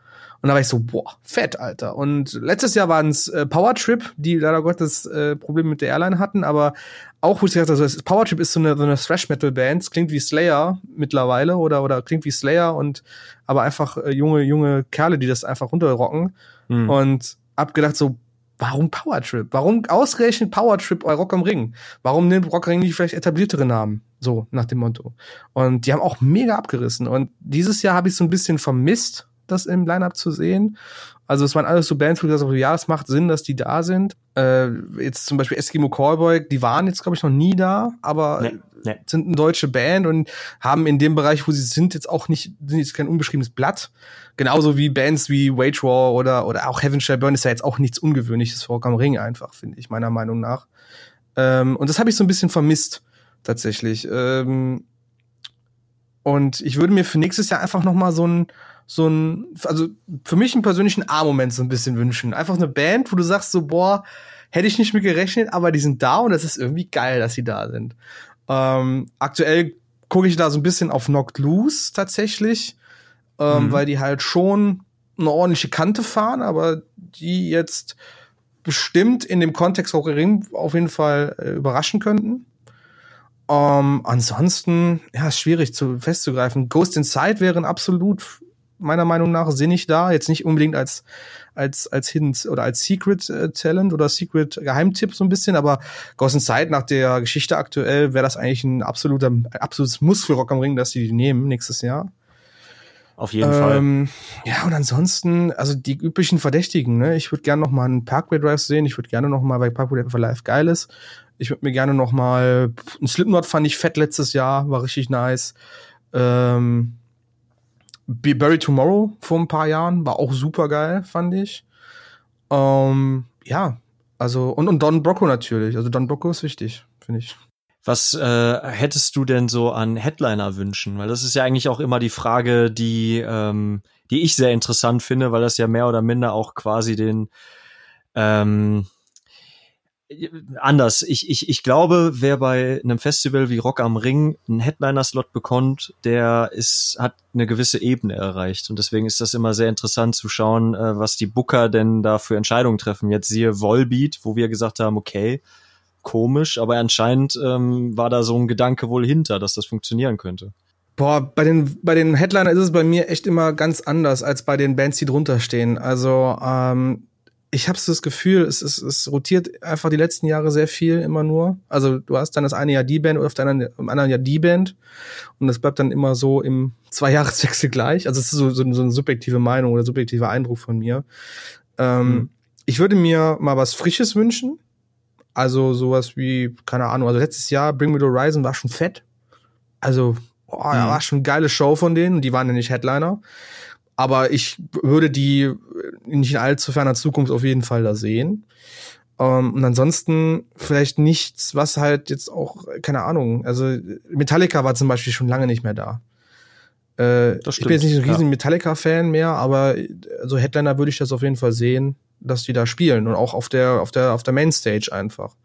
Und da war ich so, boah, fett, Alter. Und letztes Jahr waren es äh, Power Trip, die leider Gottes äh, Probleme mit der Airline hatten, aber auch, wo ich gesagt habe, also, Power Trip ist so eine, so eine Thrash-Metal-Band, klingt wie Slayer mittlerweile oder, oder klingt wie Slayer und aber einfach äh, junge, junge Kerle, die das einfach runterrocken. Mhm. Und hab gedacht so, warum Power Trip? Warum ausgerechnet Power Trip bei Rock am Ring? Warum nimmt Rock am Ring nicht vielleicht etabliertere Namen? So, nach dem Motto. Und die haben auch mega abgerissen. Und dieses Jahr habe ich so ein bisschen vermisst, das im Lineup zu sehen. Also es waren alles so Bands, wo ich gesagt habe, ja, es macht Sinn, dass die da sind. Äh, jetzt zum Beispiel Eskimo Callboy, die waren jetzt, glaube ich, noch nie da, aber nee, nee. sind eine deutsche Band und haben in dem Bereich, wo sie sind, jetzt auch nicht, sind jetzt kein unbeschriebenes Blatt. Genauso wie Bands wie Wage War oder, oder auch Heaven Shall Burn ist ja jetzt auch nichts Ungewöhnliches vor am Ring einfach, finde ich, meiner Meinung nach. Ähm, und das habe ich so ein bisschen vermisst, tatsächlich. Ähm, und ich würde mir für nächstes Jahr einfach noch mal so ein so ein, also für mich einen persönlichen A-Moment so ein bisschen wünschen. Einfach eine Band, wo du sagst so, boah, hätte ich nicht mit gerechnet, aber die sind da und es ist irgendwie geil, dass sie da sind. Ähm, aktuell gucke ich da so ein bisschen auf Knocked Loose tatsächlich, ähm, mhm. weil die halt schon eine ordentliche Kante fahren, aber die jetzt bestimmt in dem Kontext auch gering auf jeden Fall äh, überraschen könnten. Ähm, ansonsten, ja, ist schwierig zu festzugreifen. Ghost Inside wäre ein absolut meiner Meinung nach sinnig da. Jetzt nicht unbedingt als, als, als Hidden oder als Secret äh, Talent oder Secret Geheimtipp so ein bisschen, aber in Sight nach der Geschichte aktuell wäre das eigentlich ein absoluter, ein absolutes Muss für Rock am Ring, dass sie die nehmen nächstes Jahr. Auf jeden ähm, Fall. Ja, und ansonsten, also die üblichen Verdächtigen, ne? Ich würde gerne noch mal einen Parkway Drive sehen. Ich würde gerne noch mal, weil Parkway Drive Live geil ist. Ich würde mir gerne noch mal, ein Slipknot fand ich fett letztes Jahr, war richtig nice. Ähm, Be Buried Tomorrow vor ein paar Jahren war auch super geil, fand ich. Ähm, ja, also und, und Don Brocco natürlich. Also Don Brocco ist wichtig, finde ich. Was äh, hättest du denn so an Headliner wünschen? Weil das ist ja eigentlich auch immer die Frage, die ähm, die ich sehr interessant finde, weil das ja mehr oder minder auch quasi den ähm, anders. Ich, ich, ich glaube, wer bei einem Festival wie Rock am Ring einen Headliner-Slot bekommt, der ist, hat eine gewisse Ebene erreicht. Und deswegen ist das immer sehr interessant zu schauen, äh, was die Booker denn da für Entscheidungen treffen. Jetzt siehe Volbeat, wo wir gesagt haben, okay, komisch, aber anscheinend ähm, war da so ein Gedanke wohl hinter, dass das funktionieren könnte. Boah, bei den, bei den Headliner ist es bei mir echt immer ganz anders als bei den Bands, die drunter stehen. Also, ähm, ich habe so das Gefühl, es, es, es rotiert einfach die letzten Jahre sehr viel immer nur. Also du hast dann das eine Jahr die Band oder auf der anderen, im anderen Jahr die Band und das bleibt dann immer so im Zweijahreswechsel gleich. Also es ist so, so, so eine subjektive Meinung oder subjektiver Eindruck von mir. Ähm, mhm. Ich würde mir mal was Frisches wünschen. Also sowas wie, keine Ahnung, also letztes Jahr Bring Me the Horizon war schon fett. Also, oh, mhm. war schon eine geile Show von denen. Die waren ja nicht Headliner. Aber ich würde die nicht in allzu ferner Zukunft auf jeden Fall da sehen. Ähm, und ansonsten vielleicht nichts, was halt jetzt auch, keine Ahnung, also Metallica war zum Beispiel schon lange nicht mehr da. Äh, ich bin jetzt nicht ein riesen ja. Metallica-Fan mehr, aber also Headliner würde ich das auf jeden Fall sehen, dass die da spielen und auch auf der, auf der, auf der Mainstage einfach.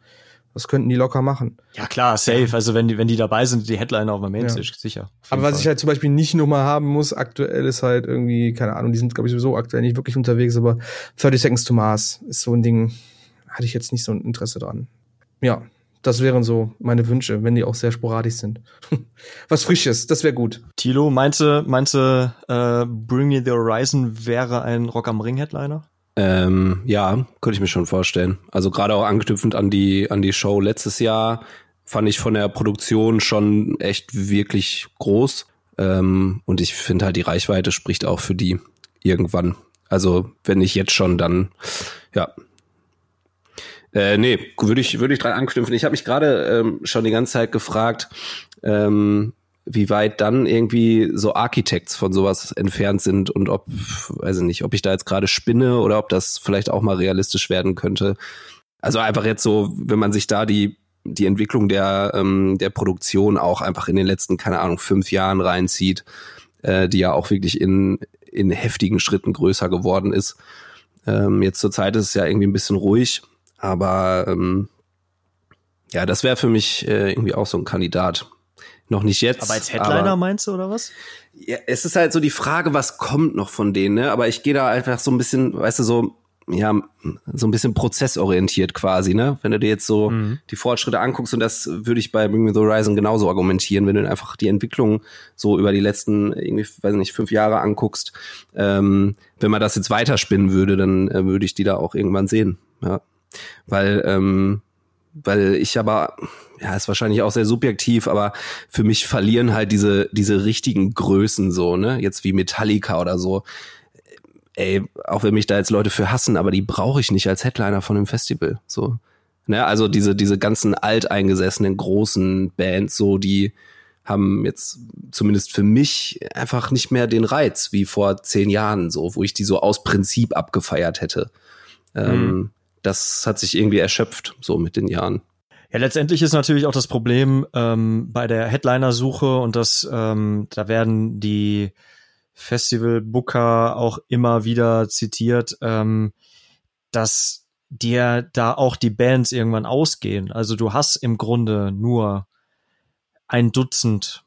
Das könnten die locker machen. Ja klar, safe. Also wenn die, wenn die dabei sind, die Headliner auf der Mainstage, ja. sicher. Aber was Fall. ich halt zum Beispiel nicht nochmal haben muss, aktuell ist halt irgendwie, keine Ahnung, die sind, glaube ich, sowieso aktuell nicht wirklich unterwegs, aber 30 Seconds to Mars ist so ein Ding, hatte ich jetzt nicht so ein Interesse dran. Ja, Das wären so meine Wünsche, wenn die auch sehr sporadisch sind. Was Frisches, das wäre gut. Tilo, meinte, meinte äh, Bring Me the Horizon wäre ein Rock am Ring Headliner? Ähm, ja, könnte ich mir schon vorstellen. Also gerade auch anknüpfend an die an die Show letztes Jahr fand ich von der Produktion schon echt wirklich groß. Ähm, und ich finde halt die Reichweite spricht auch für die irgendwann. Also wenn nicht jetzt schon, dann ja, äh, nee, würde ich, würde ich dran anknüpfen. Ich habe mich gerade ähm, schon die ganze Zeit gefragt, ähm, wie weit dann irgendwie so Architects von sowas entfernt sind und ob, weiß ich nicht, ob ich da jetzt gerade spinne oder ob das vielleicht auch mal realistisch werden könnte. Also einfach jetzt so, wenn man sich da die die Entwicklung der ähm, der Produktion auch einfach in den letzten keine Ahnung fünf Jahren reinzieht, äh, die ja auch wirklich in in heftigen Schritten größer geworden ist. Ähm, jetzt zur Zeit ist es ja irgendwie ein bisschen ruhig, aber ähm, ja, das wäre für mich äh, irgendwie auch so ein Kandidat. Noch nicht jetzt. Aber als Headliner aber, meinst du, oder was? Ja, es ist halt so die Frage, was kommt noch von denen, ne? Aber ich gehe da einfach so ein bisschen, weißt du, so, ja, so ein bisschen prozessorientiert quasi, ne? Wenn du dir jetzt so mhm. die Fortschritte anguckst, und das würde ich bei Bring Me the Horizon genauso argumentieren, wenn du einfach die Entwicklung so über die letzten, irgendwie, weiß nicht, fünf Jahre anguckst, ähm, wenn man das jetzt weiterspinnen würde, dann äh, würde ich die da auch irgendwann sehen, ja weil ähm, weil ich aber ja ist wahrscheinlich auch sehr subjektiv, aber für mich verlieren halt diese diese richtigen Größen so ne jetzt wie Metallica oder so. Ey, auch wenn mich da jetzt Leute für hassen, aber die brauche ich nicht als Headliner von einem Festival. So, ne, also diese diese ganzen alteingesessenen großen Bands, so die haben jetzt zumindest für mich einfach nicht mehr den Reiz wie vor zehn Jahren, so wo ich die so aus Prinzip abgefeiert hätte. Mhm. Ähm, das hat sich irgendwie erschöpft, so mit den Jahren. Ja, letztendlich ist natürlich auch das Problem ähm, bei der Headliner-Suche und das, ähm, da werden die Festival-Booker auch immer wieder zitiert, ähm, dass dir da auch die Bands irgendwann ausgehen. Also du hast im Grunde nur ein Dutzend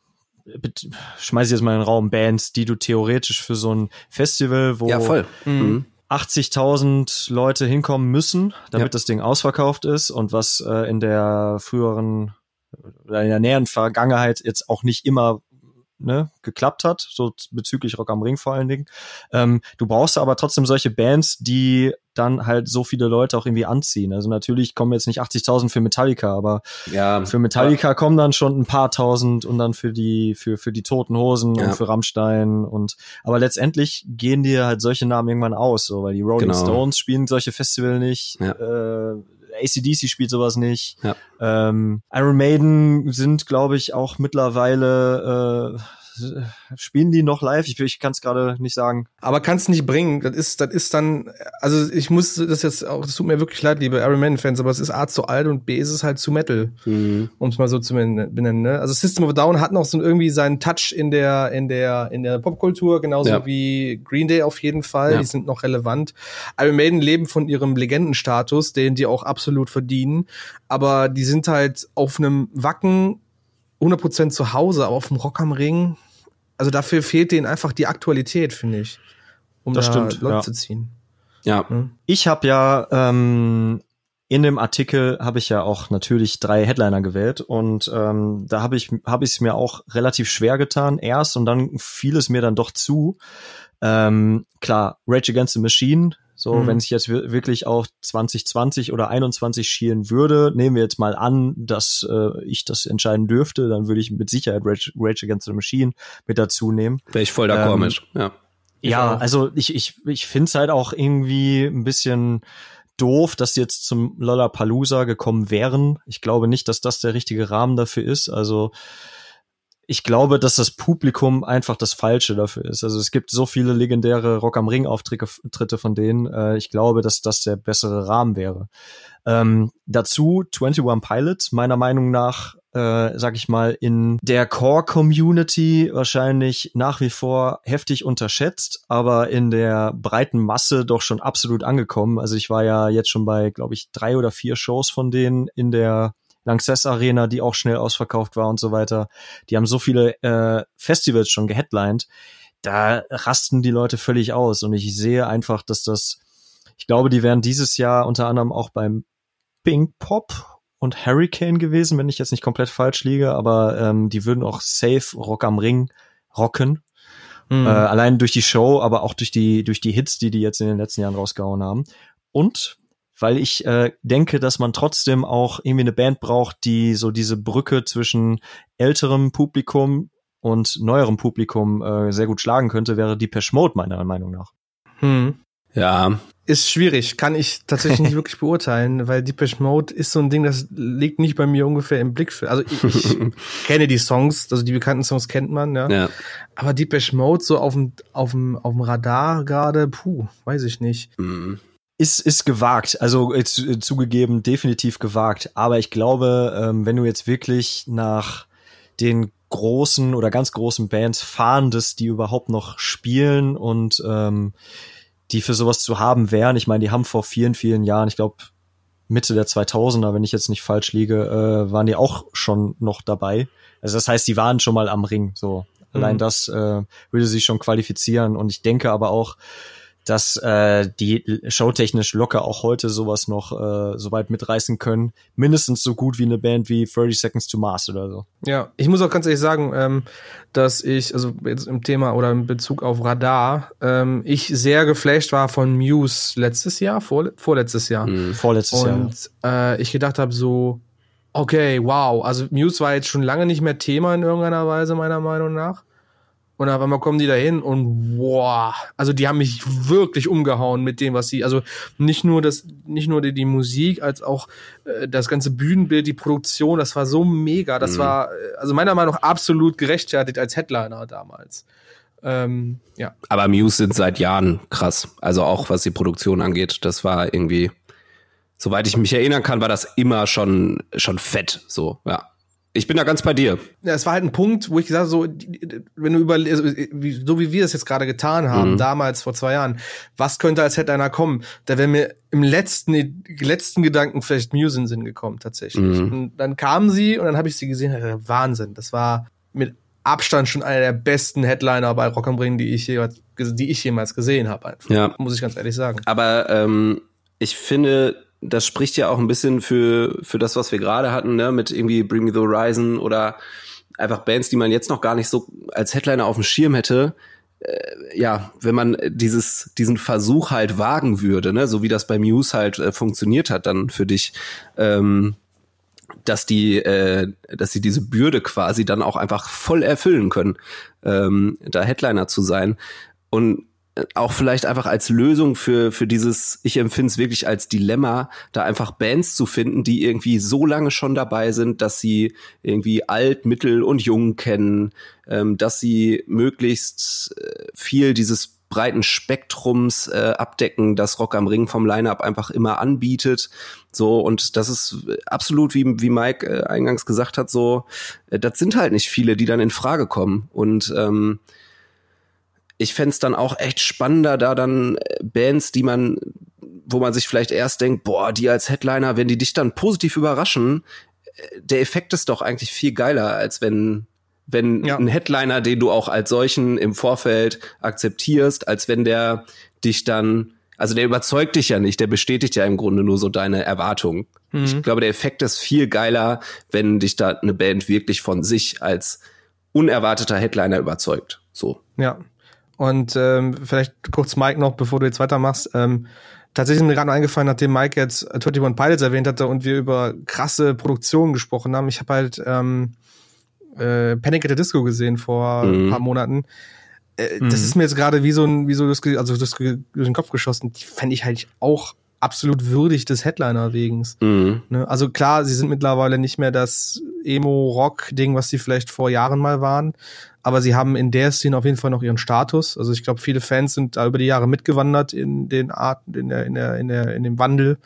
schmeiß ich jetzt mal in den Raum Bands, die du theoretisch für so ein Festival, wo ja, voll. Mhm. 80.000 Leute hinkommen müssen, damit ja. das Ding ausverkauft ist und was äh, in der früheren oder in der näheren Vergangenheit jetzt auch nicht immer ne, geklappt hat, so bezüglich Rock am Ring vor allen Dingen. Ähm, du brauchst aber trotzdem solche Bands, die dann halt so viele Leute auch irgendwie anziehen. Also natürlich kommen jetzt nicht 80.000 für Metallica, aber ja, für Metallica kommen dann schon ein paar tausend und dann für die für für die Toten Hosen ja. und für Rammstein und aber letztendlich gehen dir halt solche Namen irgendwann aus, so weil die Rolling genau. Stones spielen solche Festival nicht. Ja. Äh, ACDC spielt sowas nicht. Ja. Ähm, Iron Maiden sind, glaube ich, auch mittlerweile äh, spielen die noch live? Ich, ich kann es gerade nicht sagen. Aber kann es nicht bringen. Das ist, das ist dann, also ich muss das jetzt auch, das tut mir wirklich leid, liebe Iron Man Fans, aber es ist A zu alt und B ist es halt zu Metal, mhm. um es mal so zu benennen. Ne? Also System of a Down hat noch so irgendwie seinen Touch in der in der in der Popkultur, genauso ja. wie Green Day auf jeden Fall. Ja. Die sind noch relevant. Iron Maiden leben von ihrem Legendenstatus, den die auch absolut verdienen, aber die sind halt auf einem Wacken 100% zu Hause, aber auf dem Rock am Ring also dafür fehlt denen einfach die Aktualität, finde ich, um das da stimmt, Leute ja. zu ziehen. Ja. ja. Ich habe ja ähm, in dem Artikel habe ich ja auch natürlich drei Headliner gewählt und ähm, da habe ich habe ich es mir auch relativ schwer getan erst und dann fiel es mir dann doch zu. Ähm, klar, Rage Against the Machine so, mhm. wenn ich jetzt wirklich auf 2020 oder 21 schielen würde, nehmen wir jetzt mal an, dass äh, ich das entscheiden dürfte, dann würde ich mit Sicherheit Rage, Rage Against the Machine mit dazu nehmen. Wäre ich voll d'accord ähm, mit, ja. Ich ja, auch. also ich, ich, ich finde es halt auch irgendwie ein bisschen doof, dass sie jetzt zum Lollapalooza gekommen wären. Ich glaube nicht, dass das der richtige Rahmen dafür ist. Also ich glaube, dass das Publikum einfach das Falsche dafür ist. Also es gibt so viele legendäre Rock am Ring Auftritte von denen. Äh, ich glaube, dass das der bessere Rahmen wäre. Ähm, dazu 21 Pilots, meiner Meinung nach, äh, sag ich mal, in der Core-Community wahrscheinlich nach wie vor heftig unterschätzt, aber in der breiten Masse doch schon absolut angekommen. Also ich war ja jetzt schon bei, glaube ich, drei oder vier Shows von denen in der Lanxess Arena, die auch schnell ausverkauft war und so weiter. Die haben so viele äh, Festivals schon geheadlined. Da rasten die Leute völlig aus. Und ich sehe einfach, dass das, ich glaube, die werden dieses Jahr unter anderem auch beim Pink Pop und Hurricane gewesen, wenn ich jetzt nicht komplett falsch liege, aber ähm, die würden auch safe Rock am Ring rocken. Mhm. Äh, allein durch die Show, aber auch durch die, durch die Hits, die die jetzt in den letzten Jahren rausgehauen haben. Und weil ich äh, denke, dass man trotzdem auch irgendwie eine Band braucht, die so diese Brücke zwischen älterem Publikum und neuerem Publikum äh, sehr gut schlagen könnte, wäre Depeche Mode meiner Meinung nach. Hm. Ja. Ist schwierig, kann ich tatsächlich nicht wirklich beurteilen, weil Depeche Mode ist so ein Ding, das liegt nicht bei mir ungefähr im Blick. Also ich, ich kenne die Songs, also die bekannten Songs kennt man, ja. ja. Aber Depeche Mode so auf dem, auf dem, auf dem Radar gerade, puh, weiß ich nicht. Mhm ist, ist gewagt. Also äh, zugegeben, definitiv gewagt. Aber ich glaube, ähm, wenn du jetzt wirklich nach den großen oder ganz großen Bands fahndest, die überhaupt noch spielen und ähm, die für sowas zu haben wären. Ich meine, die haben vor vielen, vielen Jahren, ich glaube Mitte der 2000er, wenn ich jetzt nicht falsch liege, äh, waren die auch schon noch dabei. Also das heißt, die waren schon mal am Ring. So allein mhm. das äh, würde sich schon qualifizieren. Und ich denke aber auch, dass äh, die showtechnisch locker auch heute sowas noch äh, so weit mitreißen können. Mindestens so gut wie eine Band wie 30 Seconds to Mars oder so. Ja, ich muss auch ganz ehrlich sagen, ähm, dass ich, also jetzt im Thema oder in Bezug auf Radar, ähm, ich sehr geflasht war von Muse letztes Jahr, vor, vorletztes Jahr. Mhm, vorletztes Jahr. Und äh, ich gedacht habe so, okay, wow, also Muse war jetzt schon lange nicht mehr Thema in irgendeiner Weise, meiner Meinung nach. Und auf einmal kommen die da hin und boah, also die haben mich wirklich umgehauen mit dem, was sie, also nicht nur das, nicht nur die, die Musik, als auch äh, das ganze Bühnenbild, die Produktion, das war so mega. Das mhm. war, also meiner Meinung nach absolut gerechtfertigt als Headliner damals. Ähm, ja. Aber Muse sind seit Jahren krass. Also auch was die Produktion angeht, das war irgendwie, soweit ich mich erinnern kann, war das immer schon, schon fett, so, ja. Ich bin da ganz bei dir. Ja, es war halt ein Punkt, wo ich gesagt habe, so, wenn du über, also, so wie wir es jetzt gerade getan haben, mhm. damals vor zwei Jahren, was könnte als Headliner kommen? Da wäre mir im letzten, letzten Gedanken vielleicht Muse in Sinn gekommen, tatsächlich. Mhm. Und dann kamen sie und dann habe ich sie gesehen, Wahnsinn. Das war mit Abstand schon einer der besten Headliner bei Rock am Ring, die ich, jemals, die ich jemals gesehen habe. Ja. Muss ich ganz ehrlich sagen. Aber ähm, ich finde, das spricht ja auch ein bisschen für, für das, was wir gerade hatten, ne, mit irgendwie Bring Me the Horizon oder einfach Bands, die man jetzt noch gar nicht so als Headliner auf dem Schirm hätte. Äh, ja, wenn man dieses, diesen Versuch halt wagen würde, ne, so wie das bei Muse halt äh, funktioniert hat, dann für dich, ähm, dass die, äh, dass sie diese Bürde quasi dann auch einfach voll erfüllen können, ähm, da Headliner zu sein. Und auch vielleicht einfach als Lösung für, für dieses, ich empfinde es wirklich als Dilemma, da einfach Bands zu finden, die irgendwie so lange schon dabei sind, dass sie irgendwie alt, mittel und jung kennen, ähm, dass sie möglichst äh, viel dieses breiten Spektrums äh, abdecken, das Rock am Ring vom Line-Up einfach immer anbietet. So, und das ist absolut, wie, wie Mike äh, eingangs gesagt hat, so, äh, das sind halt nicht viele, die dann in Frage kommen. Und ähm, ich fände dann auch echt spannender, da dann äh, Bands, die man, wo man sich vielleicht erst denkt, boah, die als Headliner, wenn die dich dann positiv überraschen, äh, der Effekt ist doch eigentlich viel geiler, als wenn wenn ja. ein Headliner, den du auch als solchen im Vorfeld akzeptierst, als wenn der dich dann, also der überzeugt dich ja nicht, der bestätigt ja im Grunde nur so deine Erwartungen. Mhm. Ich glaube, der Effekt ist viel geiler, wenn dich da eine Band wirklich von sich als unerwarteter Headliner überzeugt. So. Ja. Und ähm, vielleicht kurz Mike noch, bevor du jetzt weitermachst. Ähm, tatsächlich ist mir gerade eingefallen, nachdem Mike jetzt 21 Pilots erwähnt hatte und wir über krasse Produktionen gesprochen haben. Ich habe halt ähm, äh, Panic at the Disco gesehen vor mhm. ein paar Monaten. Äh, mhm. Das ist mir jetzt gerade wie so ein, wie so das, also das durch den Kopf geschossen. Die fände ich halt auch absolut würdig des Headliner wegens. Mhm. Ne? Also klar, sie sind mittlerweile nicht mehr das Emo-Rock-Ding, was sie vielleicht vor Jahren mal waren aber sie haben in der Szene auf jeden Fall noch ihren Status. Also ich glaube, viele Fans sind da über die Jahre mitgewandert in den Arten, in der, in der, in der, in dem Wandel.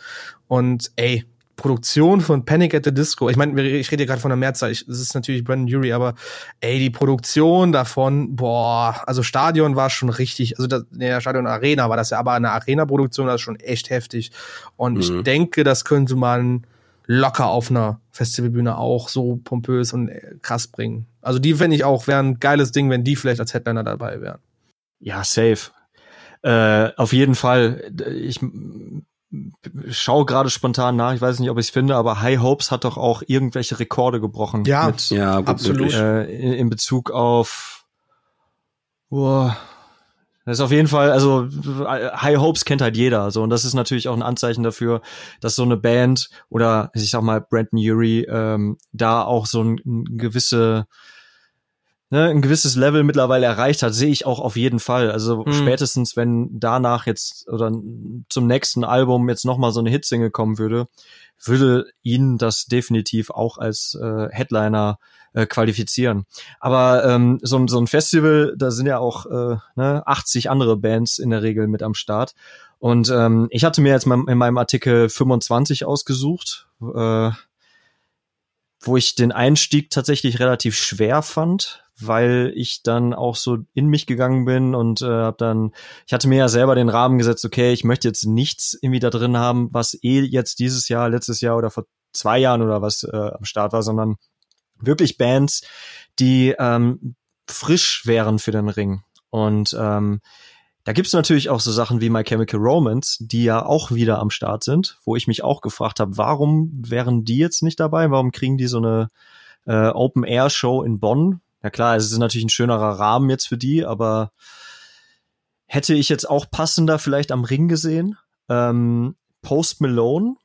Und ey, Produktion von Panic at the Disco. Ich meine, ich rede gerade von der Mehrzahl. Ich, das ist natürlich Brandon Urie, aber ey, die Produktion davon, boah, also Stadion war schon richtig, also das, der Stadion Arena war das ja, aber eine Arena-Produktion, das ist schon echt heftig. Und mhm. ich denke, das könnte man locker auf einer Festivalbühne auch so pompös und äh, krass bringen. Also die fände ich auch, wäre ein geiles Ding, wenn die vielleicht als Headliner dabei wären. Ja, safe. Äh, auf jeden Fall. Ich schau gerade spontan nach, ich weiß nicht, ob ich es finde, aber High Hopes hat doch auch irgendwelche Rekorde gebrochen. Ja, mit, Ja, gut, Absolut. äh, in, in Bezug auf Boah. Das ist auf jeden Fall, also High Hopes kennt halt jeder, so und das ist natürlich auch ein Anzeichen dafür, dass so eine Band oder ich sag mal Brandon Urie ähm, da auch so ein, ein gewisse ne, ein gewisses Level mittlerweile erreicht hat, sehe ich auch auf jeden Fall. Also Hm. spätestens wenn danach jetzt oder zum nächsten Album jetzt noch mal so eine Hitsingle kommen würde, würde ihn das definitiv auch als äh, Headliner äh, qualifizieren. Aber ähm, so, ein- so ein Festival, da sind ja auch äh, ne, 80 andere Bands in der Regel mit am Start. Und ähm, ich hatte mir jetzt in meinem Artikel 25 ausgesucht, äh, wo ich den Einstieg tatsächlich relativ schwer fand, weil ich dann auch so in mich gegangen bin und äh, habe dann, ich hatte mir ja selber den Rahmen gesetzt, okay, ich möchte jetzt nichts irgendwie da drin haben, was eh jetzt dieses Jahr, letztes Jahr oder vor zwei Jahren oder was äh, am Start war, sondern wirklich Bands, die ähm, frisch wären für den Ring. Und ähm, da gibt's natürlich auch so Sachen wie My Chemical Romance, die ja auch wieder am Start sind, wo ich mich auch gefragt habe, warum wären die jetzt nicht dabei? Warum kriegen die so eine äh, Open-Air-Show in Bonn? Ja klar, es ist natürlich ein schönerer Rahmen jetzt für die, aber hätte ich jetzt auch passender vielleicht am Ring gesehen. Ähm, Post Malone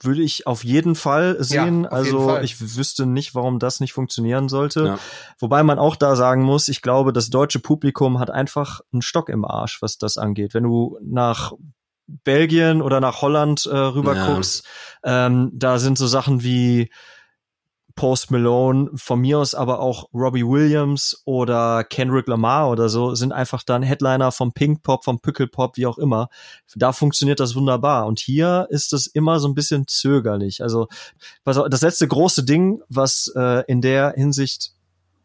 würde ich auf jeden Fall sehen. jeden also Fall. ich wüsste nicht, warum das nicht funktionieren sollte. Ja. Wobei man auch da sagen muss, ich glaube, das deutsche Publikum hat einfach einen Stock im Arsch, was das angeht. Wenn du nach Belgien oder nach Holland äh, rüber Ja. guckst, ähm, da sind so Sachen wie Post Malone, von mir aus aber auch Robbie Williams oder Kendrick Lamar oder so, sind einfach dann Headliner vom Pink Pop, vom Pickle Pop, wie auch immer. Da funktioniert das wunderbar. Und hier ist es immer so ein bisschen zögerlich. Also auf, das letzte große Ding, was äh, in der Hinsicht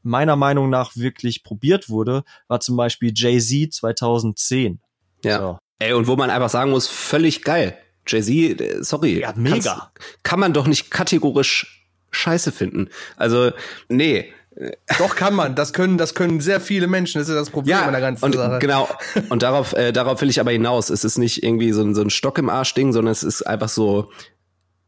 meiner Meinung nach wirklich probiert wurde, war zum Beispiel Jay-Z 2010. Ja. So. Ey, und wo man einfach sagen muss, völlig geil. Jay-Z, äh, sorry. Ja, mega. Kann man doch nicht kategorisch scheiße finden. Also, nee. Doch kann man. Das können, das können sehr viele Menschen. Das ist das Problem an der ganzen und Sache. genau. Und darauf, äh, darauf will ich aber hinaus. Es ist nicht irgendwie so ein, so ein Stock im Arsch-Ding, sondern es ist einfach so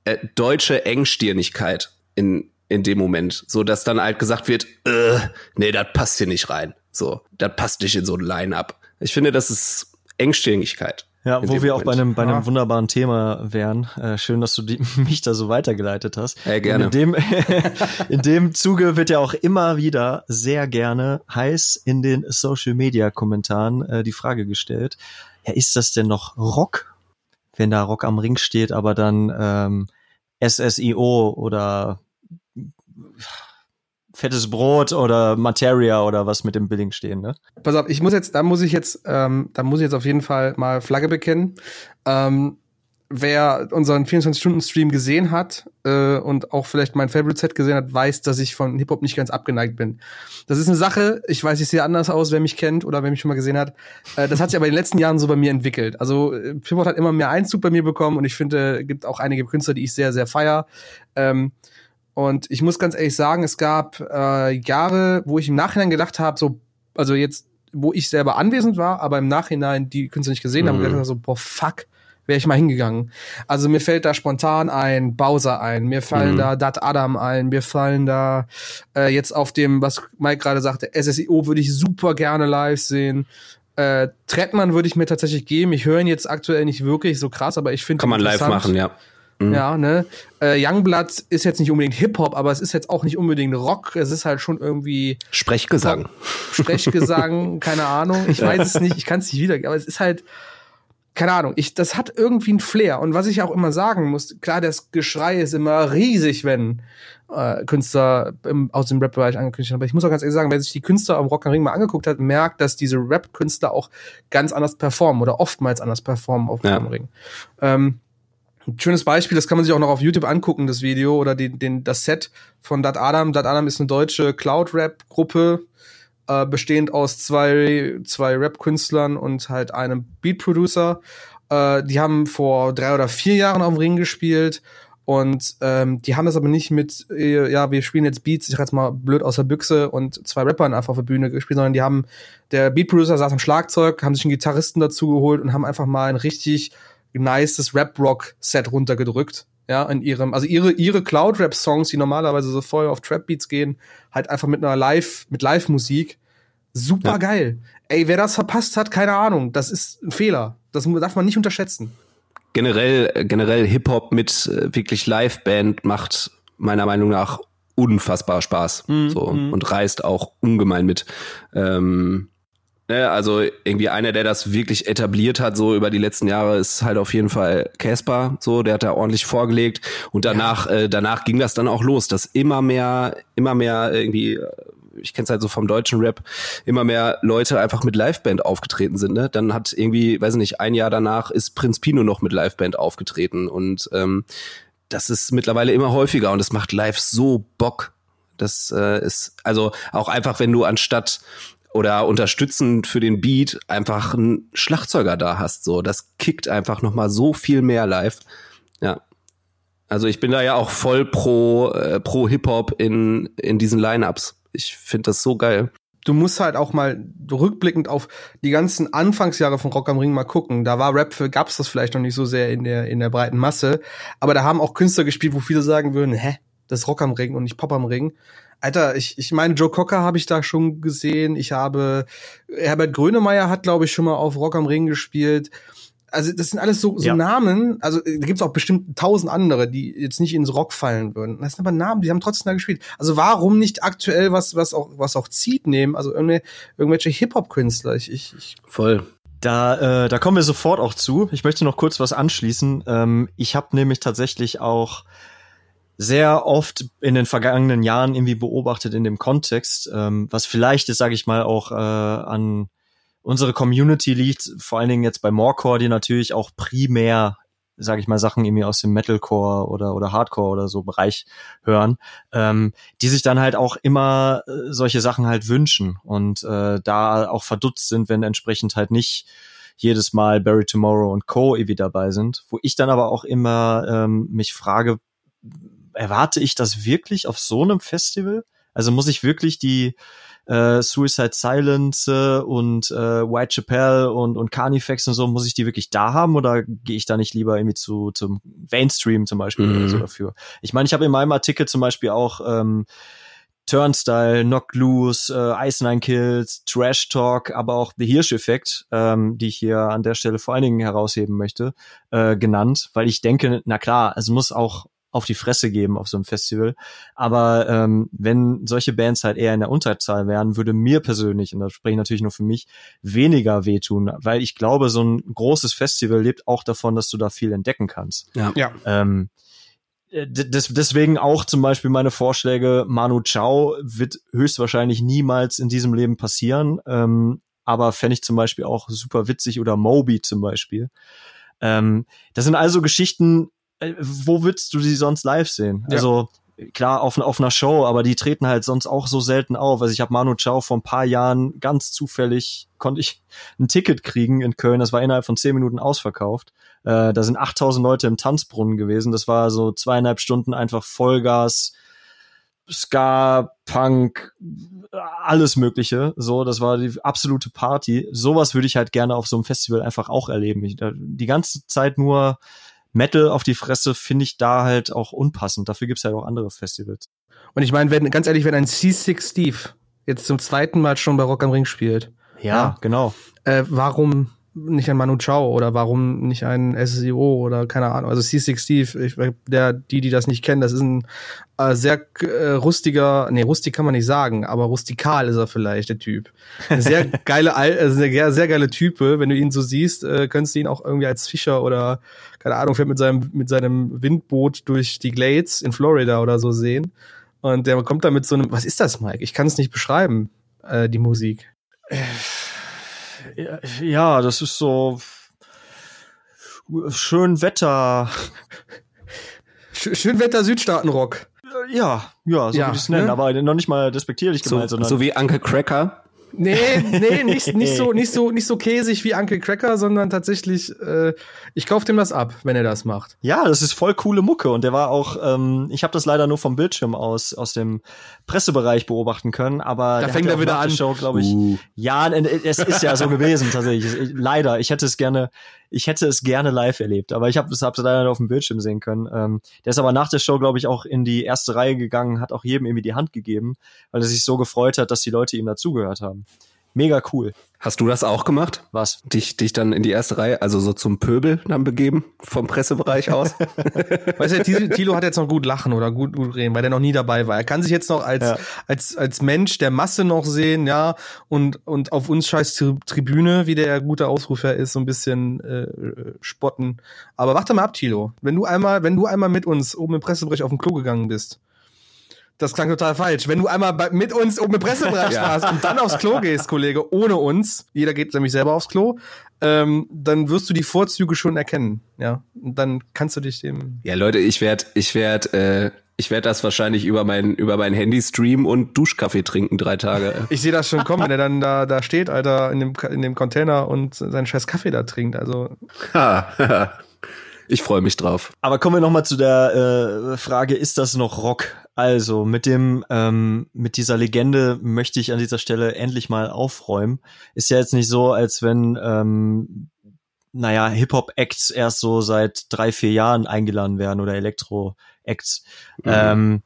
äh, deutsche Engstirnigkeit in, in dem Moment. So, dass dann halt gesagt wird, äh, nee, das passt hier nicht rein. So, das passt nicht in so ein Line-Up. Ich finde, das ist Engstirnigkeit. Ja, wo wir auch bei einem, bei einem Ja. wunderbaren Thema wären. Äh, schön, dass du die, mich da so weitergeleitet hast. Ja, gerne. In dem, in dem Zuge wird ja auch immer wieder sehr gerne heiß in den Social Media Kommentaren äh, die Frage gestellt. Ja, ist das denn noch Rock? Wenn da Rock am Ring steht, aber dann ähm, SSIO oder fettes Brot oder Materia oder was mit dem Billing stehen, ne? Pass auf, ich muss jetzt, da muss ich jetzt, ähm, da muss ich jetzt auf jeden Fall mal Flagge bekennen. Ähm, wer unseren 24-Stunden-Stream gesehen hat äh, und auch vielleicht mein Favorite-Set gesehen hat, weiß, dass ich von Hip-Hop nicht ganz abgeneigt bin. Das ist eine Sache, ich weiß, ich sehe anders aus, wer mich kennt oder wer mich schon mal gesehen hat. Äh, das hat sich aber in den letzten Jahren so bei mir entwickelt. Also äh, Hip-Hop hat immer mehr Einzug bei mir bekommen und ich finde, gibt auch einige Künstler, die ich sehr, sehr feier. Ähm, und ich muss ganz ehrlich sagen, es gab äh, Jahre, wo ich im Nachhinein gedacht habe, so, also jetzt, wo ich selber anwesend war, aber im Nachhinein die Künstler nicht gesehen haben, Mhm. gedacht habe, so, boah, fuck, wäre ich mal hingegangen. Also mir fällt da spontan ein Bowser ein, mir fallen Mhm. da Dat Adam ein, mir fallen da äh, jetzt auf dem, was Mike gerade sagte, SSIO würde ich super gerne live sehen. Äh, Trettmann würde ich mir tatsächlich geben. Ich höre ihn jetzt aktuell nicht wirklich so krass, aber ich finde Kann man live machen, ja. Mhm. Ja, ne? Äh, Youngblood ist jetzt nicht unbedingt Hip-Hop, aber es ist jetzt auch nicht unbedingt Rock. Es ist halt schon irgendwie Sprechgesang. Sprechgesang, keine Ahnung. Ich weiß es nicht, ich kann es nicht wieder, aber es ist halt, keine Ahnung, ich, das hat irgendwie einen Flair. Und was ich auch immer sagen muss, klar, das Geschrei ist immer riesig, wenn äh, Künstler im, aus dem Rap-Bereich angekündigt haben. Aber ich muss auch ganz ehrlich sagen, wer sich die Künstler am Rock am Ring mal angeguckt hat, merkt, dass diese Rap-Künstler auch ganz anders performen oder oftmals anders performen auf Ja. Am Ring. Ähm, ein schönes Beispiel, das kann man sich auch noch auf YouTube angucken, das Video oder den, den, das Set von Dat Adam. Dat Adam ist eine deutsche Cloud-Rap-Gruppe, äh, bestehend aus zwei, zwei Rap-Künstlern und halt einem Beat-Producer. Äh, die haben vor drei oder vier Jahren auf dem Ring gespielt und ähm, die haben das aber nicht mit, äh, ja, wir spielen jetzt Beats, ich jetzt mal blöd aus der Büchse und zwei Rappern einfach auf der Bühne gespielt, sondern die haben, der Beat-Producer saß am Schlagzeug, haben sich einen Gitarristen dazu geholt und haben einfach mal ein richtig nices Rap-Rock-Set runtergedrückt. Ja, in ihrem, also ihre, ihre Cloud-Rap-Songs, die normalerweise so voll auf Trap-Beats gehen, halt einfach mit einer Live, mit Live-Musik. Super ja. geil. Ey, wer das verpasst hat, keine Ahnung. Das ist ein Fehler. Das darf man nicht unterschätzen. Generell, generell Hip-Hop mit äh, wirklich Live-Band macht meiner Meinung nach unfassbar Spaß. Mhm. So, und reißt auch ungemein mit. Ähm, ne, also irgendwie einer, der das wirklich etabliert hat, so über die letzten Jahre, ist halt auf jeden Fall Casper. So, der hat da ordentlich vorgelegt. Und danach, ja. äh, danach ging das dann auch los, dass immer mehr, immer mehr irgendwie ich kenne es halt so vom deutschen Rap, immer mehr Leute einfach mit Liveband aufgetreten sind. Ne? Dann hat irgendwie, weiß ich nicht, ein Jahr danach ist Prinz Pino noch mit Liveband aufgetreten und ähm, das ist mittlerweile immer häufiger und es macht live so Bock. Das äh, ist also auch einfach, wenn du anstatt oder unterstützend für den Beat einfach einen Schlagzeuger da hast, so das kickt einfach noch mal so viel mehr live. Ja. Also ich bin da ja auch voll pro äh, pro Hip Hop in in diesen Lineups. Ich finde das so geil du musst halt auch mal rückblickend auf die ganzen Anfangsjahre von Rock am Ring mal gucken. Da war Rap für, gab's das vielleicht noch nicht so sehr in der, in der breiten Masse. Aber da haben auch Künstler gespielt, wo viele sagen würden, hä, das ist Rock am Ring und nicht Pop am Ring. Alter, ich, ich meine, Joe Cocker habe ich da schon gesehen. Ich habe, Herbert Grönemeyer hat, glaube ich, schon mal auf Rock am Ring gespielt also das sind alles so, so ja. Namen, also da gibt's auch bestimmt tausend andere, die jetzt nicht ins Rock fallen würden. Das sind aber Namen, die haben trotzdem da gespielt. Also warum nicht aktuell was, was auch, was auch zieht nehmen? Also irgendwelche, irgendwelche Hip-Hop-Künstler. Ich, ich, ich Voll. Da, äh, da kommen wir sofort auch zu. Ich möchte noch kurz was anschließen. Ähm, ich habe nämlich tatsächlich auch sehr oft in den vergangenen Jahren irgendwie beobachtet in dem Kontext, ähm, was vielleicht ist, sage ich mal, auch äh, an unsere Community liegt vor allen Dingen jetzt bei Morecore, die natürlich auch primär sage ich mal, Sachen irgendwie aus dem Metalcore oder, oder Hardcore oder so Bereich hören, ähm, die sich dann halt auch immer äh, solche Sachen halt wünschen und äh, da auch verdutzt sind, wenn entsprechend halt nicht jedes Mal Barry Tomorrow und Co. irgendwie dabei sind, wo ich dann aber auch immer ähm, mich frage, erwarte ich das wirklich auf so einem Festival? Also muss ich wirklich die äh, Suicide Silence äh, und äh, White Chappelle und, und Carnifex und so, muss ich die wirklich da haben oder gehe ich da nicht lieber irgendwie zu zum Mainstream zum Beispiel mhm. oder so dafür? Ich meine, ich habe in meinem Artikel zum Beispiel auch ähm, Turnstyle, Knock Loose, äh, Ice Nine Kills, Trash Talk, aber auch The Hirsch-Effekt, ähm, die ich hier an der Stelle vor allen Dingen herausheben möchte, äh, genannt, weil ich denke, na klar, es muss auch auf die Fresse geben auf so einem Festival. Aber ähm, wenn solche Bands halt eher in der Unterzahl wären, würde mir persönlich, und das spreche ich natürlich nur für mich, weniger wehtun, weil ich glaube, so ein großes Festival lebt auch davon, dass du da viel entdecken kannst. Ja. ja. Ähm, des, deswegen auch zum Beispiel meine Vorschläge, Manu Chao wird höchstwahrscheinlich niemals in diesem Leben passieren, ähm, aber fände ich zum Beispiel auch super witzig oder Moby zum Beispiel. Ähm, das sind also Geschichten, äh, wo würdest du sie sonst live sehen? Ja. Also klar auf, auf einer Show, aber die treten halt sonst auch so selten auf. Also ich habe Manu Chao vor ein paar Jahren ganz zufällig konnte ich ein Ticket kriegen in Köln. Das war innerhalb von zehn Minuten ausverkauft. Äh, da sind 8000 Leute im Tanzbrunnen gewesen. Das war so zweieinhalb Stunden einfach Vollgas. Ska, Punk, alles Mögliche. So, das war die absolute Party. Sowas würde ich halt gerne auf so einem Festival einfach auch erleben. Ich, die ganze Zeit nur Metal auf die Fresse finde ich da halt auch unpassend. Dafür gibt's halt auch andere Festivals. Und ich meine, wenn, ganz ehrlich, wenn ein C6 Steve jetzt zum zweiten Mal schon bei Rock am Ring spielt. Ja, ja genau. Äh, warum nicht ein Manu Chao oder warum nicht ein SEO oder keine Ahnung. Also C6 Steve, ich, der, die, die das nicht kennen, das ist ein äh, sehr äh, rustiger, nee, rustik kann man nicht sagen, aber rustikal ist er vielleicht, der Typ. Sehr geile, also eine sehr geile Type. Wenn du ihn so siehst, äh, könntest du ihn auch irgendwie als Fischer oder, keine Ahnung, fährt mit seinem, mit seinem Windboot durch die Glades in Florida oder so sehen. Und der kommt da mit so einem, was ist das, Mike? Ich kann es nicht beschreiben, äh, die Musik. Ja, das ist so schön Wetter. Schön Wetter Südstaatenrock. Ja, ja, so ja, würde ich es nennen, ne? aber noch nicht mal despektierlich gemeint, so, sondern. So wie Uncle Cracker. Nee, nee, nicht, nicht so, nicht so, nicht so käsig wie Uncle Cracker, sondern tatsächlich, äh, ich kauf dem das ab, wenn er das macht. Ja, das ist voll coole Mucke und der war auch, ähm, ich habe das leider nur vom Bildschirm aus, aus dem Pressebereich beobachten können, aber da fängt er wieder an. Show, glaube ich. Uh. Ja, es ist ja so gewesen tatsächlich. Leider, ich hätte es gerne ich hätte es gerne live erlebt, aber ich habe es leider nur auf dem Bildschirm sehen können. Ähm, der ist aber nach der Show, glaube ich, auch in die erste Reihe gegangen, hat auch jedem irgendwie die Hand gegeben, weil er sich so gefreut hat, dass die Leute ihm dazugehört haben. Mega cool. Hast du das auch gemacht? Was? Dich, dich dann in die erste Reihe, also so zum Pöbel dann begeben, vom Pressebereich aus? weißt du, Thilo hat jetzt noch gut lachen oder gut, gut reden, weil der noch nie dabei war. Er kann sich jetzt noch als, ja. als, als Mensch der Masse noch sehen, ja, und, und auf uns scheiß Tribüne, wie der gute Ausrufer ist, so ein bisschen äh, spotten. Aber warte mal ab, Thilo. Wenn du einmal, wenn du einmal mit uns oben im Pressebereich auf den Klo gegangen bist, das klang total falsch. Wenn du einmal bei, mit uns oben im Pressebereich ja. warst und dann aufs Klo gehst, Kollege, ohne uns, jeder geht nämlich selber aufs Klo, ähm, dann wirst du die Vorzüge schon erkennen. Ja, und dann kannst du dich dem. Ja, Leute, ich werde, ich werde, äh, ich werde das wahrscheinlich über mein über mein Handy streamen und Duschkaffee trinken drei Tage. Ich sehe das schon kommen, wenn er dann da da steht, Alter, in dem in dem Container und seinen scheiß Kaffee da trinkt. Also. Ich freue mich drauf. Aber kommen wir noch mal zu der äh, Frage: Ist das noch Rock? Also mit dem ähm, mit dieser Legende möchte ich an dieser Stelle endlich mal aufräumen. Ist ja jetzt nicht so, als wenn ähm, naja Hip Hop Acts erst so seit drei vier Jahren eingeladen werden oder Elektro Acts. Mhm. Ähm,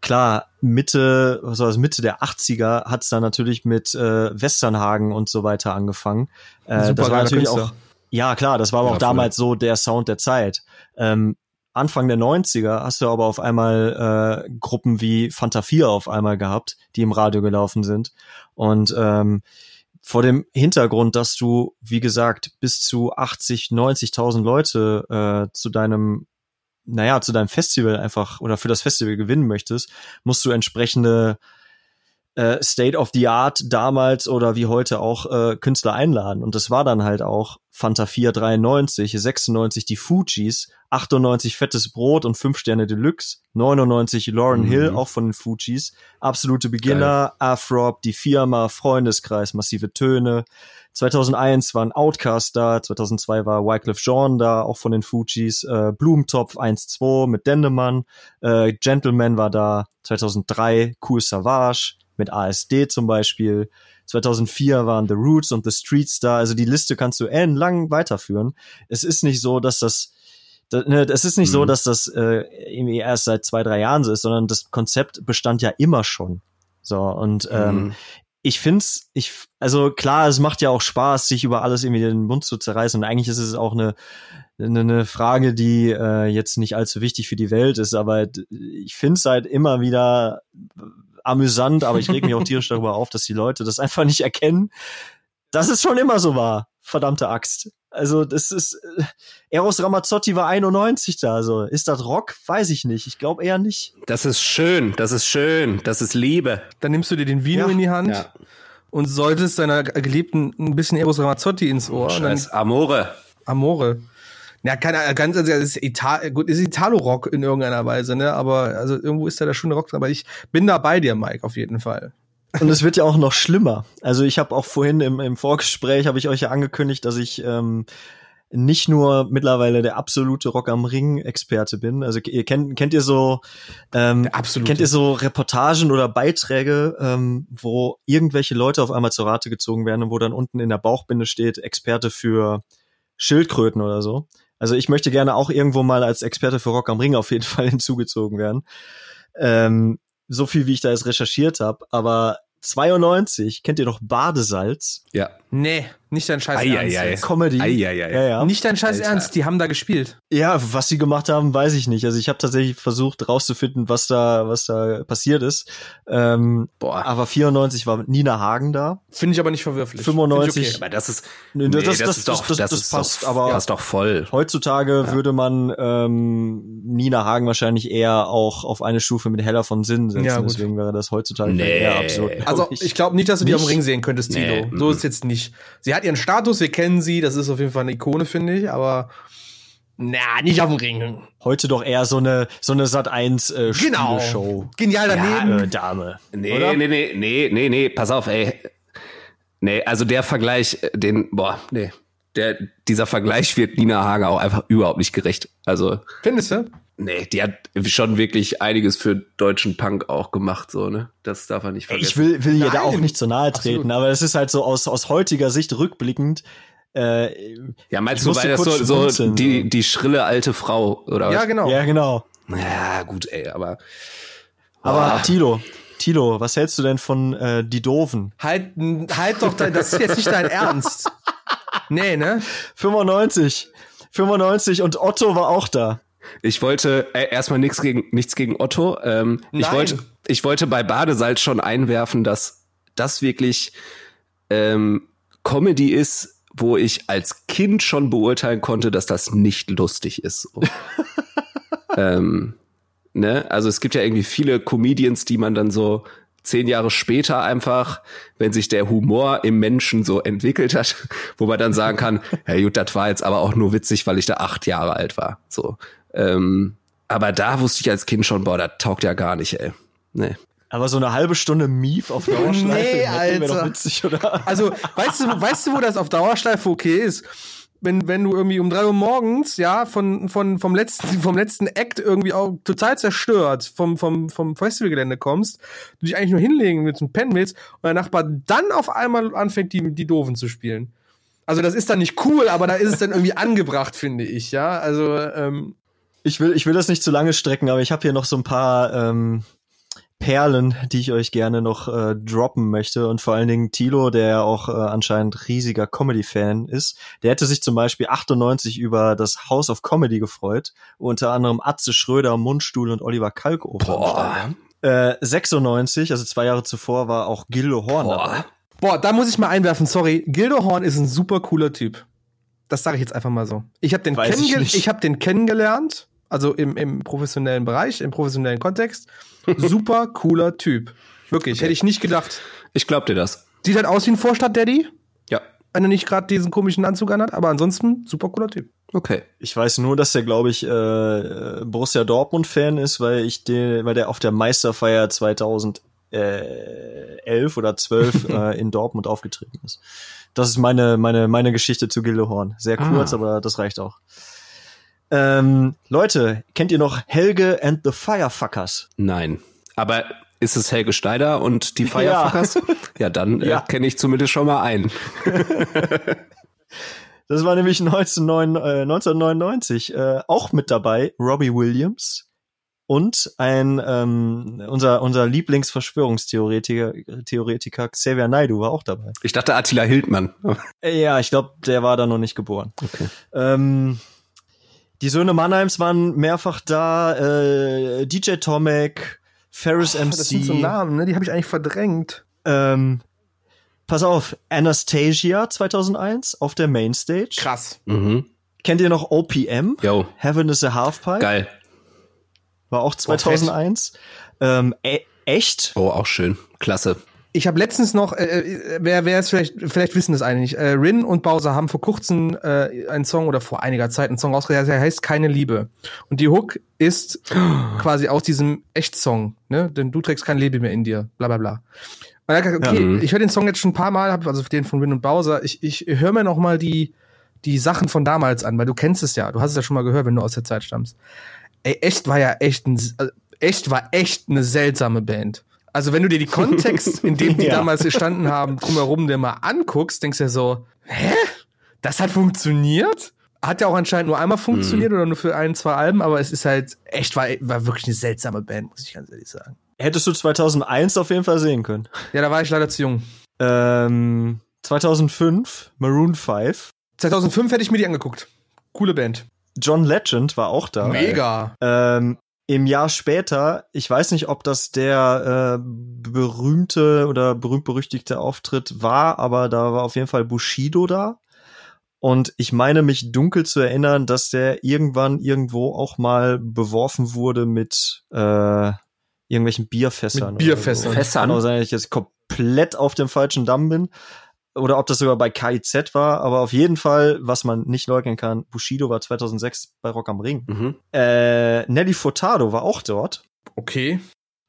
klar, Mitte, was war das, Mitte der 80er hat es dann natürlich mit äh, Westernhagen und so weiter angefangen. Äh, das war natürlich Künstler. auch ja, klar, das war aber ja, auch damals so der Sound der Zeit. Ähm, Anfang der 90er hast du aber auf einmal äh, Gruppen wie Fanta 4 auf einmal gehabt, die im Radio gelaufen sind. Und ähm, vor dem Hintergrund, dass du, wie gesagt, bis zu 80, 90.000 Leute äh, zu deinem, naja, zu deinem Festival einfach oder für das Festival gewinnen möchtest, musst du entsprechende äh, State of the Art damals oder wie heute auch äh, Künstler einladen. Und das war dann halt auch Fanta 4 93, 96 die Fujis, 98 Fettes Brot und 5 Sterne Deluxe, 99 Lauren mhm. Hill, auch von den Fujis, absolute Beginner, Geil. Afrop, die Firma, Freundeskreis, massive Töne. 2001 war ein Outcast da, 2002 war Wycliffe Jean da, auch von den Fujis, äh, Blumentopf 1-2 mit Dendemann, äh, Gentleman war da, 2003 Cool Savage, mit ASD zum Beispiel. 2004 waren The Roots und The Streets da. Also die Liste kannst du ellenlang weiterführen. Es ist nicht so, dass das ne, es ist nicht mhm. so, dass das äh, irgendwie erst seit zwei, drei Jahren so ist, sondern das Konzept bestand ja immer schon. So, und ähm, mhm. ich find's, ich, also klar, es macht ja auch Spaß, sich über alles irgendwie den Mund zu zerreißen. Und eigentlich ist es auch eine, eine, eine Frage, die äh, jetzt nicht allzu wichtig für die Welt ist, aber ich find's halt immer wieder amüsant, aber ich reg mich auch tierisch darüber auf, dass die Leute das einfach nicht erkennen, dass es schon immer so war. Verdammte Axt. Also, das ist, äh, Eros Ramazzotti war 91 da, also. Ist das Rock? Weiß ich nicht. Ich glaube eher nicht. Das ist schön, das ist schön, das ist Liebe. Dann nimmst du dir den Vino ja. in die Hand ja. und solltest deiner Geliebten ein bisschen Eros Ramazzotti ins Ohr. Scheiß Amore. Amore. Ja, keine ganz, also ist Ital gut, ist Italo-Rock in irgendeiner Weise, ne? Aber also irgendwo ist da der schöne Rock, aber ich bin da bei dir, Mike, auf jeden Fall. Und es wird ja auch noch schlimmer. Also ich habe auch vorhin im, im Vorgespräch habe ich euch ja angekündigt, dass ich ähm, nicht nur mittlerweile der absolute Rock am Ring Experte bin. Also ihr kennt kennt ihr so ähm, kennt ihr so Reportagen oder Beiträge, ähm, wo irgendwelche Leute auf einmal zur Rate gezogen werden und wo dann unten in der Bauchbinde steht Experte für Schildkröten oder so. Also ich möchte gerne auch irgendwo mal als Experte für Rock am Ring auf jeden Fall hinzugezogen werden. Ähm, so viel, wie ich da jetzt recherchiert habe. Aber 92, kennt ihr doch Badesalz? Ja. Nee, nicht dein Scheiß ei, Ernst. Ei, ei. Comedy. Ei, ei, ei. Ja, ja. Nicht dein Scheiß Alter. Ernst, die haben da gespielt. Ja, was sie gemacht haben, weiß ich nicht. Also ich habe tatsächlich versucht rauszufinden, was da, was da passiert ist. Ähm, Boah. Aber 94 war Nina Hagen da. Finde ich aber nicht verwirflich. 95. Okay. Aber das ist, nee, das, das, das, ist doch, das, das, das passt. Doch, aber das ist doch voll. Heutzutage ja. würde man ähm, Nina Hagen wahrscheinlich eher auch auf eine Stufe mit Heller von Sinn setzen. Ja, Deswegen wäre das heutzutage nee. eher absurd. Also ich glaube nicht, dass du die am Ring sehen könntest, Tilo. Nee. So ist jetzt nicht. Sie hat ihren Status, wir kennen sie, das ist auf jeden Fall eine Ikone, finde ich, aber na, nicht auf dem Ring. Heute doch eher so eine so eine Sat 1 äh, genau. Show. Genial daneben. Ja, äh, Dame. Nee, oder? nee, nee, nee, nee, nee, pass auf, ey. Nee, also der Vergleich, äh, den boah, nee. Der dieser Vergleich wird Nina Hager auch einfach überhaupt nicht gerecht. Also Findest du? Nee, die hat schon wirklich einiges für deutschen Punk auch gemacht, so, ne? Das darf man nicht vergessen. Ich will, will ihr da auch nicht zu nahe treten, Absolut. aber es ist halt so aus, aus heutiger Sicht rückblickend, Äh, Ja, meinst du, weil das so, so schmunzeln, die, die schrille alte Frau, oder Ja, was? genau. ja, genau. Ja, gut, ey, aber. Aber. Tilo, Tilo, was hältst du denn von äh, die Doofen? Halt, halt doch, dein, das ist jetzt nicht dein Ernst. Nee, ne? 95. 95 und Otto war auch da. Ich wollte äh, erstmal nichts gegen nichts gegen Otto. Ähm, ich wollte ich wollte bei Badesalz schon einwerfen, dass das wirklich ähm, Comedy ist, wo ich als Kind schon beurteilen konnte, dass das nicht lustig ist. So. ähm, ne? Also es gibt ja irgendwie viele Comedians, die man dann so zehn Jahre später einfach, wenn sich der Humor im Menschen so entwickelt hat, wo man dann sagen kann, ja gut, das war jetzt aber auch nur witzig, weil ich da acht Jahre alt war. So. Ähm, aber da wusste ich als Kind schon, boah, das taugt ja gar nicht, ey. Nee. Aber so eine halbe Stunde Mief auf Dauerschleife Nee, wäre doch Alter. witzig, oder? Also, weißt du, weißt du, wo das auf Dauerschleife okay ist? Wenn, wenn du irgendwie um drei Uhr morgens, ja, von, von, vom letzten, vom letzten Act irgendwie auch total zerstört vom, vom, vom Festivalgelände kommst, du dich eigentlich nur hinlegen willst und pennen willst und der Nachbar dann auf einmal anfängt, die, die Doofen zu spielen. Also, das ist dann nicht cool, aber da ist es dann irgendwie angebracht, finde ich, ja. Also, ähm, Ich will, ich will das nicht zu lange strecken, aber ich habe hier noch so ein paar ähm, Perlen, die ich euch gerne noch äh, droppen möchte. Und vor allen Dingen Tilo, der ja auch äh, anscheinend riesiger Comedy-Fan ist, der hätte sich zum Beispiel 98 über das House of Comedy gefreut, wo unter anderem Atze Schröder, Mundstuhl und Oliver Kalkofe am Start waren. Äh, 96, also zwei Jahre zuvor, war auch Gildo Horn dabei. Boah. boah, da muss ich mal einwerfen, sorry. Gildo Horn ist ein super cooler Typ. Das sage ich jetzt einfach mal so. Ich habe den, ich kennenge ich hab den kennengelernt, also im, im professionellen Bereich, im professionellen Kontext. Super cooler Typ. Wirklich, hätte ich nicht gedacht. Ich glaub dir das. Sieht halt aus wie ein Vorstadt-Daddy, Ja. wenn er nicht gerade diesen komischen Anzug anhat, aber ansonsten super cooler Typ. Okay. Ich weiß nur, dass der, glaube ich, äh, Borussia Dortmund-Fan ist, weil ich den, weil der auf der Meisterfeier 2011 oder 12 äh, in Dortmund aufgetreten ist. Das ist meine, meine, meine Geschichte zu Gildehorn. Sehr kurz, Ah. aber das reicht auch. Ähm, Leute, kennt ihr noch Helge and the Firefuckers? Nein. Aber ist es Helge Schneider und die Ja. Firefuckers? Ja, dann Ja. Äh, kenne ich zumindest schon mal einen. Das war nämlich 1909, äh, 1999 äh, auch mit dabei Robbie Williams und ein ähm, unser unser Lieblingsverschwörungstheoretiker Theoretiker Xavier Naidoo war auch dabei. Ich dachte Attila Hildmann. Äh, Ja, ich glaube, der war da noch nicht geboren. Okay. Ähm, die Söhne Mannheims waren mehrfach da. Äh, DJ Tomek, Ferris MC. Das sind so Namen, ne? Die habe ich eigentlich verdrängt. ähm, pass auf, Anastasia 2001 auf der Mainstage. Krass. Mhm. Kennt ihr noch OPM? Yo, Heaven is a Halfpipe. geil. War auch 2001. ähm, e echt? Oh, auch schön. Klasse. Ich habe letztens noch, äh, äh, wer, wer ist vielleicht, vielleicht wissen das einige nicht, äh, Rin und Bowser haben vor kurzem äh, einen Song oder vor einiger Zeit einen Song rausgebracht, der heißt Keine Liebe. Und die Hook ist quasi aus diesem Echtsong, ne? Denn du trägst keine Liebe mehr in dir, bla bla bla. Und gesagt, okay, Mhm. ich höre den Song jetzt schon ein paar Mal, hab, also den von Rin und Bowser, ich, ich höre mir noch mal die, die Sachen von damals an, weil du kennst es ja, du hast es ja schon mal gehört, wenn du aus der Zeit stammst. Ey, echt war ja echt ein, also, echt war echt eine seltsame Band. Also wenn du dir die Kontext, in dem die Ja. damals gestanden haben, drumherum dir mal anguckst, denkst du ja so, hä? Das hat funktioniert? Hat ja auch anscheinend nur einmal funktioniert oder nur für ein, zwei Alben, aber es ist halt, echt war, war wirklich eine seltsame Band, muss ich ganz ehrlich sagen. Hättest du 2001 auf jeden Fall sehen können. Ja, da war ich leider zu jung. Ähm, 2005 Maroon 5. 2005 hätte ich mir die angeguckt. Coole Band. John Legend war auch da. Mega. Ähm, Im Jahr später, ich weiß nicht, ob das der äh, berühmte oder berühmt-berüchtigte Auftritt war, aber da war auf jeden Fall Bushido da. Und ich meine mich dunkel zu erinnern, dass der irgendwann irgendwo auch mal beworfen wurde mit äh, irgendwelchen Bierfässern. Mit Bierfässern. Oder so. Fässern? Kann auch sein, dass ich jetzt komplett auf dem falschen Damm bin. Oder ob das sogar bei KIZ war, aber auf jeden Fall, was man nicht leugnen kann, Bushido war 2006 bei Rock am Ring. Mhm. Äh, Nelly Furtado war auch dort. Okay.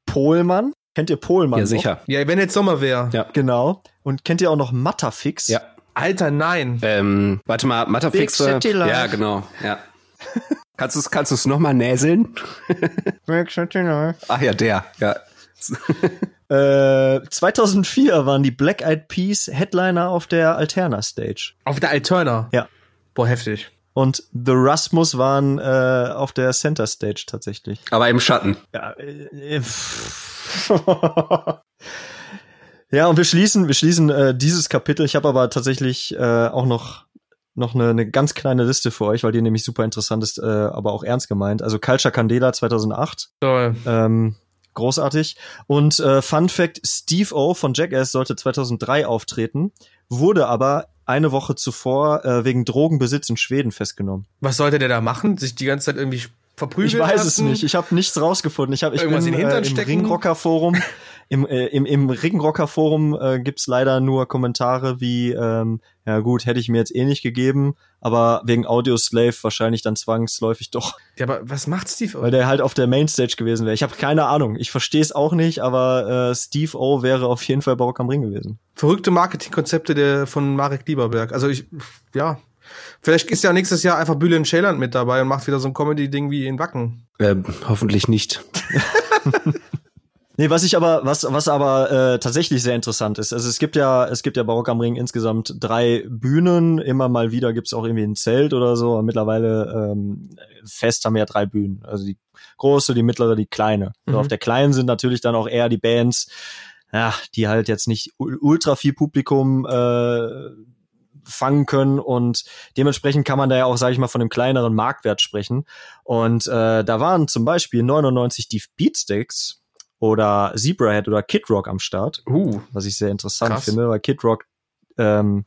Pohlmann. Kennt ihr Pohlmann? Ja, noch? sicher. Ja, wenn jetzt Sommer wäre. Ja. Genau. Und kennt ihr auch noch Matterfix? Ja. Alter, nein. Ähm, warte mal, Matterfix. Big City Life. Ja, genau. Ja. kannst du es kannst du's noch mal näseln? Ach Ach ja, der. Ja. Äh, 2004 waren die Black Eyed Peas Headliner auf der Alterna Stage. Auf der Alterna? Ja. Boah, heftig. Und The Rasmus waren äh, auf der Center Stage tatsächlich. Aber im Schatten. Ja, äh, ja und wir schließen, wir schließen äh, dieses Kapitel. Ich habe aber tatsächlich äh, auch noch noch eine, eine ganz kleine Liste für euch, weil die nämlich super interessant ist, äh, aber auch ernst gemeint. Also Culture Candela 2008. Toll. Ähm, großartig. Und äh, Fun Fact, Steve O von Jackass sollte 2003 auftreten, wurde aber eine Woche zuvor äh, wegen Drogenbesitz in Schweden festgenommen. Was sollte der da machen? Sich die ganze Zeit irgendwie verprügeln Ich weiß lassen? es nicht. Ich habe nichts rausgefunden. Ich habe ich Irgendwas bin in den Hintern äh, im? Ringrocker Forum im äh, im im Ringrocker Forum äh, gibt's leider nur Kommentare wie ähm, ja gut, hätte ich mir jetzt eh nicht gegeben, aber wegen Audioslave wahrscheinlich dann zwangsläufig doch, Ja, aber was macht Steve? weil der halt auf der Mainstage gewesen wäre. Ich habe keine Ahnung. Ich verstehe es auch nicht, aber äh, Steve O wäre auf jeden Fall Barock am Ring gewesen. Verrückte Marketingkonzepte der von Marek Lieberberg. Also ich, ja. Vielleicht ist ja nächstes Jahr einfach Bülent Ceylan mit dabei und macht wieder so ein Comedy-Ding wie in Wacken. Äh, hoffentlich nicht. Nee, was ich aber, was, was aber äh, tatsächlich sehr interessant ist, also es gibt ja, es gibt ja Barock am Ring insgesamt drei Bühnen, immer mal wieder gibt's auch irgendwie ein Zelt oder so, aber mittlerweile ähm, fest haben wir ja drei Bühnen. Also die große, die mittlere, die kleine. Mhm. Auf der kleinen sind natürlich dann auch eher die Bands, ja, die halt jetzt nicht ul- ultra viel Publikum äh, fangen können und dementsprechend kann man da ja auch, sage ich mal, von einem kleineren Marktwert sprechen. Und äh, da waren zum Beispiel 99 die Beatsticks oder Zebrahead oder Kid Rock am Start, Uh. was ich sehr interessant Krass. finde, weil Kid Rock ähm,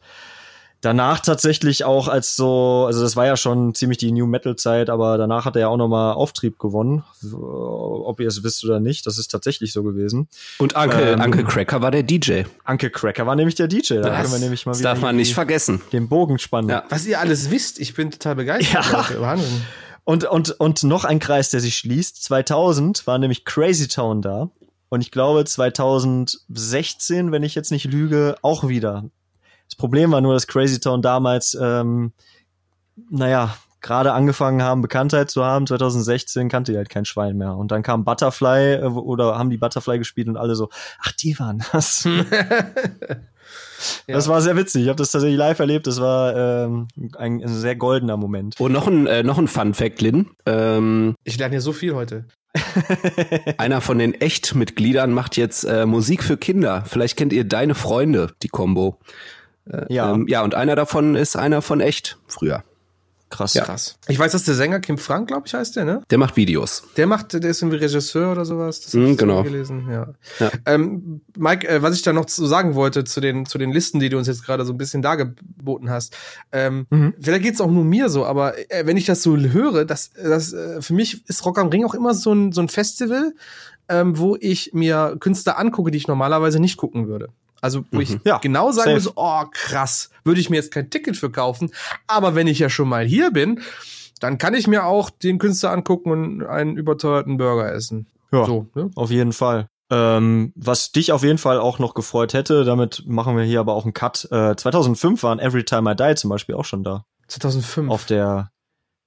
danach tatsächlich auch als so, also das war ja schon ziemlich die New Metal Zeit, aber danach hat er ja auch nochmal Auftrieb gewonnen, ob ihr es wisst oder nicht, das ist tatsächlich so gewesen. Und Uncle, Ähm, Uncle Cracker war der DJ. Uncle Cracker war nämlich der DJ, da können wir nämlich mal das wieder darf man die- nicht vergessen. den Bogen spannen. Ja. Was ihr alles wisst, ich bin total begeistert. Ja. Wahnsinn. Und, und, und noch ein Kreis, der sich schließt. 2000 war nämlich Crazy Town da. Und ich glaube 2016, wenn ich jetzt nicht lüge, auch wieder. Das Problem war nur, dass Crazy Town damals, ähm, naja, gerade angefangen haben, Bekanntheit zu haben. 2016 kannte die halt kein Schwein mehr. Und dann kam Butterfly äh, oder haben die Butterfly gespielt und alle so, ach, die waren das. Das war sehr witzig. Ich habe das tatsächlich live erlebt. Das war ähm, ein, ein sehr goldener Moment. Und noch ein, äh, noch ein Fun Fact, Lynn. Ähm, Ich lerne hier so viel heute. einer von den Echt-Mitgliedern macht jetzt äh, Musik für Kinder. Vielleicht kennt ihr Deine Freunde, die Combo. Ja, Ähm, ja, und einer davon ist einer von Echt früher. Krass. Krass. Ich weiß, dass der Sänger Kim Frank, glaube ich, heißt der, ne? Der macht Videos. Der macht, der ist irgendwie Regisseur oder sowas. Das so genau. gelesen, ja. Ja. Ähm, Mike, äh, was ich da noch zu sagen wollte zu den, zu den Listen, die du uns jetzt gerade so ein bisschen dargeboten hast. Ähm, Mhm. Vielleicht geht's auch nur mir so, aber äh, wenn ich das so höre, das, das äh, für mich ist Rock am Ring auch immer so ein, so ein Festival, ähm, wo ich mir Künstler angucke, die ich normalerweise nicht gucken würde. Also wo ich Ja, genau sagen safe. so, oh krass, würde ich mir jetzt kein Ticket für kaufen. Aber wenn ich ja schon mal hier bin, dann kann ich mir auch den Künstler angucken und einen überteuerten Burger essen. Ja. So, ne? Auf jeden Fall. Ähm, was dich auf jeden Fall auch noch gefreut hätte, damit machen wir hier aber auch einen Cut. Äh, 2005 waren Every Time I Die zum Beispiel auch schon da. 2005. Auf der,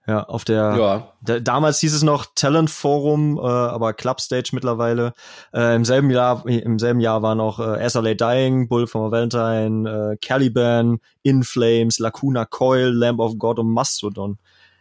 ja, auf der, Ja. da, damals hieß es noch Talent Forum, äh, aber Club Stage mittlerweile. Äh, Im selben Jahr, im selben Jahr waren auch äh, SLA Dying, Bull from a Valentine, äh, Caliban, In Flames, Lacuna Coil, Lamb of God und Mastodon.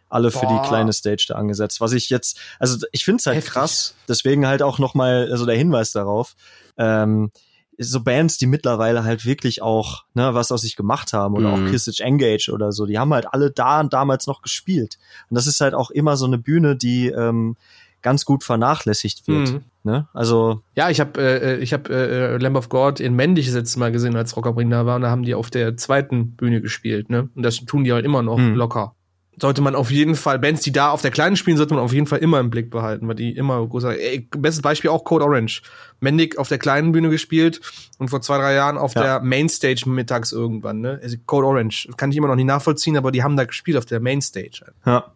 Alle für Boah. die kleine Stage da angesetzt. Was ich jetzt, also ich finde es halt Heftig. krass. Deswegen halt auch noch mal so der Hinweis darauf. Ähm, so Bands, die mittlerweile halt wirklich auch ne, was aus sich gemacht haben oder Mhm. auch Kissage Engage oder so, die haben halt alle da und damals noch gespielt. Und das ist halt auch immer so eine Bühne, die ähm, ganz gut vernachlässigt wird. Mhm. Ne? Also Ja, ich habe äh, ich hab, äh, Lamb of God in Männlich das letzte Mal gesehen, als Rock am Ring da war. Und da haben die auf der zweiten Bühne gespielt. Ne? Und das tun die halt immer noch Mhm. locker. Sollte man auf jeden Fall, Bands, die da auf der kleinen spielen, sollte man auf jeden Fall immer im Blick behalten, weil die immer großer. Ey, bestes Beispiel auch Code Orange. Mendig auf der kleinen Bühne gespielt und vor zwei, drei Jahren auf Ja. der Mainstage mittags irgendwann. Ne? Also Code Orange. Kann ich immer noch nicht nachvollziehen, aber die haben da gespielt auf der Mainstage. Ja.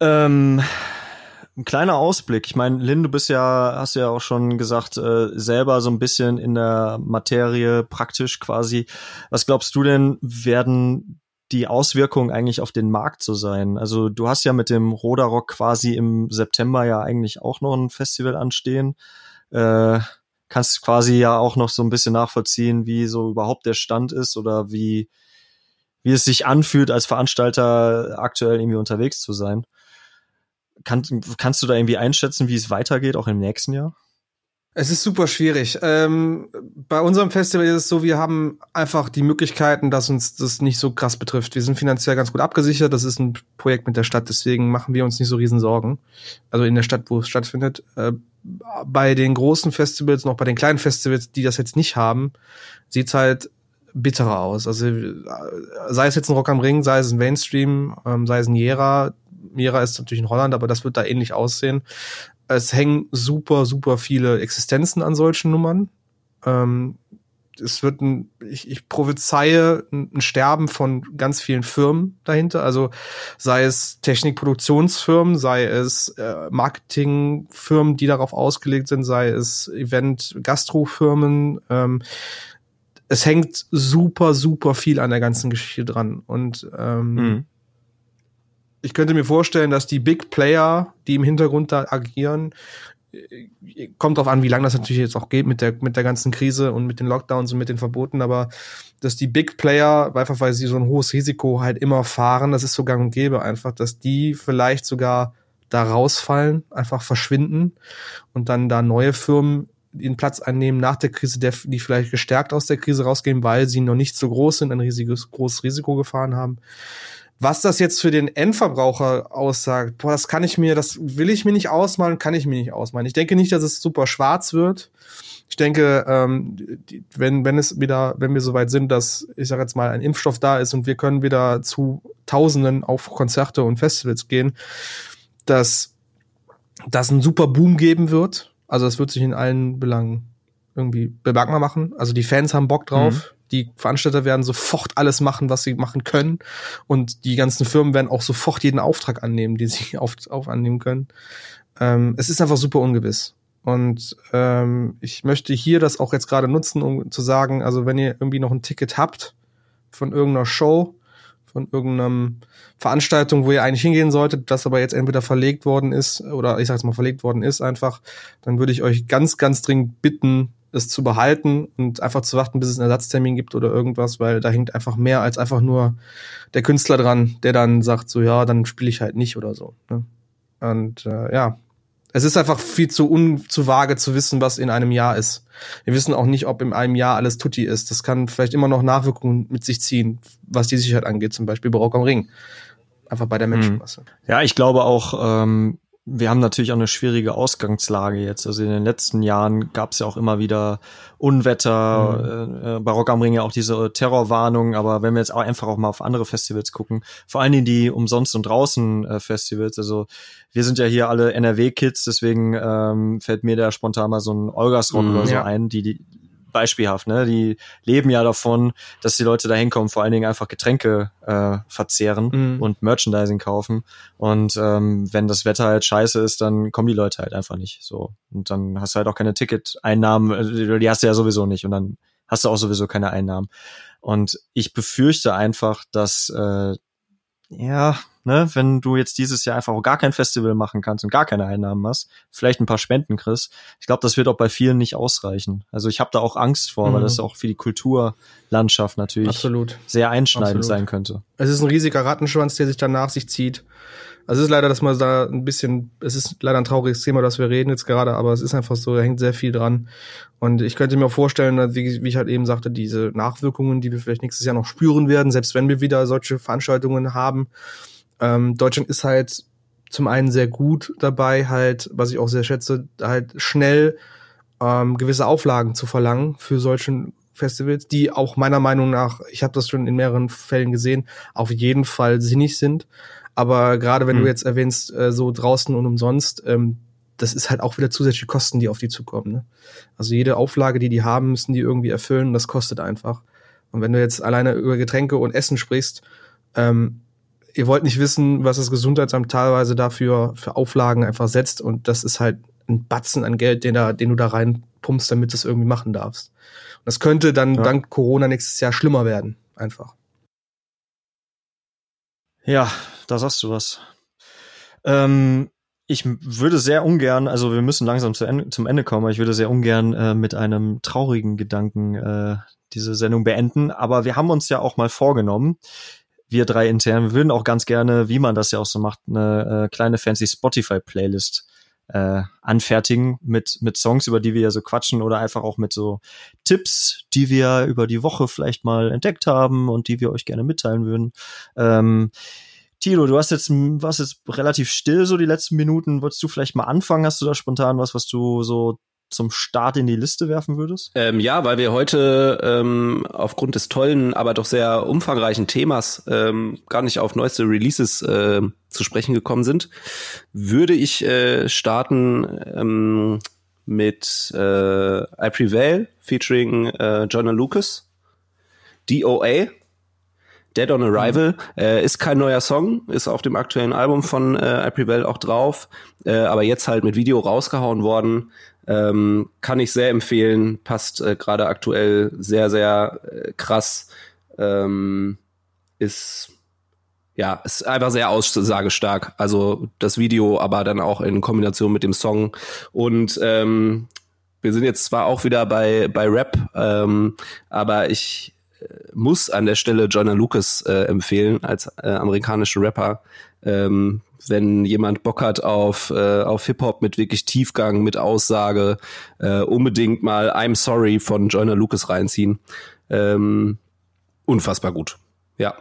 Ähm, ein kleiner Ausblick. Ich meine, Lynn, du bist ja, hast ja auch schon gesagt, äh, selber so ein bisschen in der Materie praktisch quasi. Was glaubst du denn, werden die Auswirkungen eigentlich auf den Markt so sein? Also du hast ja mit dem Roderock quasi im September ja eigentlich auch noch ein Festival anstehen. Äh, kannst quasi ja auch noch so ein bisschen nachvollziehen, wie so überhaupt der Stand ist oder wie, wie es sich anfühlt, als Veranstalter aktuell irgendwie unterwegs zu sein. Kann, kannst du da irgendwie einschätzen, wie es weitergeht, auch im nächsten Jahr? Es ist super schwierig. Ähm, bei unserem Festival ist es so, wir haben einfach die Möglichkeiten, dass uns das nicht so krass betrifft. Wir sind finanziell ganz gut abgesichert. Das ist ein Projekt mit der Stadt, deswegen machen wir uns nicht so riesen Sorgen. Also in der Stadt, wo es stattfindet. Äh, bei den großen Festivals, noch bei den kleinen Festivals, die das jetzt nicht haben, sieht's halt bitterer aus. Also äh, sei es jetzt ein Rock am Ring, sei es ein Mainstream, ähm, sei es ein Jera. Jera ist natürlich in Holland, aber das wird da ähnlich aussehen es hängen super, super viele Existenzen an solchen Nummern. Ähm, es wird ein, ich, ich prophezeie ein Sterben von ganz vielen Firmen dahinter. Also sei es Technikproduktionsfirmen, sei es äh, Marketingfirmen, die darauf ausgelegt sind, sei es Event-Gastrofirmen. Ähm, es hängt super, super viel an der ganzen Geschichte dran. Und ähm, mhm ich könnte mir vorstellen, dass die Big Player, die im Hintergrund da agieren, äh, kommt drauf an, wie lange das natürlich jetzt auch geht mit der, mit der ganzen Krise und mit den Lockdowns und mit den Verboten, aber dass die Big Player, einfach weil sie so ein hohes Risiko halt immer fahren, das ist so gang und gäbe einfach, dass die vielleicht sogar da rausfallen, einfach verschwinden und dann da neue Firmen den Platz einnehmen nach der Krise, die vielleicht gestärkt aus der Krise rausgehen, weil sie noch nicht so groß sind, ein riesiges, großes Risiko gefahren haben. Was das jetzt für den Endverbraucher aussagt, boah, das kann ich mir, das will ich mir nicht ausmalen, kann ich mir nicht ausmalen. Ich denke nicht, dass es super schwarz wird. Ich denke, ähm, die, wenn, wenn es wieder, wenn wir soweit sind, dass, ich sag jetzt mal, ein Impfstoff da ist und wir können wieder zu Tausenden auf Konzerte und Festivals gehen, dass das einen super Boom geben wird. Also es wird sich in allen Belangen irgendwie bemerkbar machen. Also die Fans haben Bock drauf. Mhm. Die Veranstalter werden sofort alles machen, was sie machen können. Und die ganzen Firmen werden auch sofort jeden Auftrag annehmen, den sie auf, auf annehmen können. Ähm, es ist einfach super ungewiss. Und ähm, ich möchte hier das auch jetzt gerade nutzen, um zu sagen, also wenn ihr irgendwie noch ein Ticket habt von irgendeiner Show, von irgendeiner Veranstaltung, wo ihr eigentlich hingehen solltet, das aber jetzt entweder verlegt worden ist oder ich sag's mal verlegt worden ist einfach, dann würde ich euch ganz, ganz dringend bitten, es zu behalten und einfach zu warten, bis es einen Ersatztermin gibt oder irgendwas, weil da hängt einfach mehr als einfach nur der Künstler dran, der dann sagt, so ja, dann spiele ich halt nicht oder so. Ne? Und äh, ja, es ist einfach viel zu un zu vage zu wissen, was in einem Jahr ist. Wir wissen auch nicht, ob in einem Jahr alles Tutti ist. Das kann vielleicht immer noch Nachwirkungen mit sich ziehen, was die Sicherheit angeht, zum Beispiel bei Rock am Ring. Einfach bei der hm. Menschenmasse. Ja, ich glaube auch, ähm, wir haben natürlich auch eine schwierige Ausgangslage jetzt. Also in den letzten Jahren gab es ja auch immer wieder Unwetter, mhm. äh, bei Rock am Ring ja auch diese Terrorwarnungen, aber wenn wir jetzt auch einfach auch mal auf andere Festivals gucken, vor allen Dingen die umsonst und draußen äh, Festivals, also wir sind ja hier alle NRW-Kids, deswegen ähm, fällt mir da spontan mal so ein Olgas Rock mhm, oder so ja. ein, die, die beispielhaft, ne? Die leben ja davon, dass die Leute da hinkommen, vor allen Dingen einfach Getränke äh, verzehren mhm. und Merchandising kaufen. Und ähm, wenn das Wetter halt scheiße ist, dann kommen die Leute halt einfach nicht. So. Und dann hast du halt auch keine Ticket-Einnahmen, äh, die hast du ja sowieso nicht und dann hast du auch sowieso keine Einnahmen. Und ich befürchte einfach, dass äh, ja, ne, wenn du jetzt dieses Jahr einfach auch gar kein Festival machen kannst und gar keine Einnahmen hast, vielleicht ein paar Spenden kriegst, ich glaube, das wird auch bei vielen nicht ausreichen. Also ich habe da auch Angst vor, mhm. weil das auch für die Kulturlandschaft natürlich Absolut. sehr einschneidend Absolut. sein könnte. Es ist ein riesiger Rattenschwanz, der sich dann nach sich zieht. Also es ist leider, dass man da ein bisschen, es ist leider ein trauriges Thema, dass wir reden jetzt gerade, aber es ist einfach so, da hängt sehr viel dran. Und ich könnte mir auch vorstellen, wie, wie ich halt eben sagte, diese Nachwirkungen, die wir vielleicht nächstes Jahr noch spüren werden, selbst wenn wir wieder solche Veranstaltungen haben. Ähm, Deutschland ist halt zum einen sehr gut dabei, halt, was ich auch sehr schätze, halt schnell ähm, gewisse Auflagen zu verlangen für solche Festivals, die auch meiner Meinung nach, ich habe das schon in mehreren Fällen gesehen, auf jeden Fall sinnig sind. Aber gerade wenn mhm. du jetzt erwähnst, äh, so draußen und umsonst, ähm, das ist halt auch wieder zusätzliche Kosten, die auf die zukommen. Ne? Also jede Auflage, die die haben, müssen die irgendwie erfüllen. Das kostet einfach. Und wenn du jetzt alleine über Getränke und Essen sprichst, ähm, ihr wollt nicht wissen, was das Gesundheitsamt teilweise dafür für Auflagen einfach setzt. Und das ist halt ein Batzen an Geld, den, da, den du da reinpumpst, damit du es irgendwie machen darfst. Und das könnte dann ja. dank Corona nächstes Jahr schlimmer werden. Einfach. Ja, da sagst du was. Ähm, ich würde sehr ungern, also wir müssen langsam zu Ende, zum Ende kommen, aber ich würde sehr ungern äh, mit einem traurigen Gedanken äh, diese Sendung beenden. Aber wir haben uns ja auch mal vorgenommen, wir drei intern, würden auch ganz gerne, wie man das ja auch so macht, eine äh, kleine fancy Spotify-Playlist äh, anfertigen mit, mit Songs, über die wir ja so quatschen oder einfach auch mit so Tipps, die wir über die Woche vielleicht mal entdeckt haben und die wir euch gerne mitteilen würden. Ähm, Tilo, du hast jetzt, warst jetzt relativ still so die letzten Minuten. Wolltest du vielleicht mal anfangen? Hast du da spontan was, was du so zum Start in die Liste werfen würdest? Ähm, ja, weil wir heute ähm, aufgrund des tollen, aber doch sehr umfangreichen Themas ähm, gar nicht auf neueste Releases äh, zu sprechen gekommen sind, würde ich äh, starten ähm, mit äh, I Prevail featuring äh, Jonah Lucas, DOA Dead on Arrival mhm. äh, ist kein neuer Song, ist auf dem aktuellen Album von äh, I Prevail auch drauf, äh, aber jetzt halt mit Video rausgehauen worden. Ähm, kann ich sehr empfehlen, passt äh, gerade aktuell sehr, sehr äh, krass. Ähm, ist ja, ist einfach sehr aussagestark. Also das Video, aber dann auch in Kombination mit dem Song. Und ähm, wir sind jetzt zwar auch wieder bei, bei Rap, ähm, aber ich muss an der Stelle Joyner Lucas äh, empfehlen als äh, amerikanische Rapper. Ähm, wenn jemand Bock hat auf, äh, auf Hip-Hop mit wirklich Tiefgang, mit Aussage, äh, unbedingt mal I'm Sorry von Joyner Lucas reinziehen. Ähm, unfassbar gut. Ja.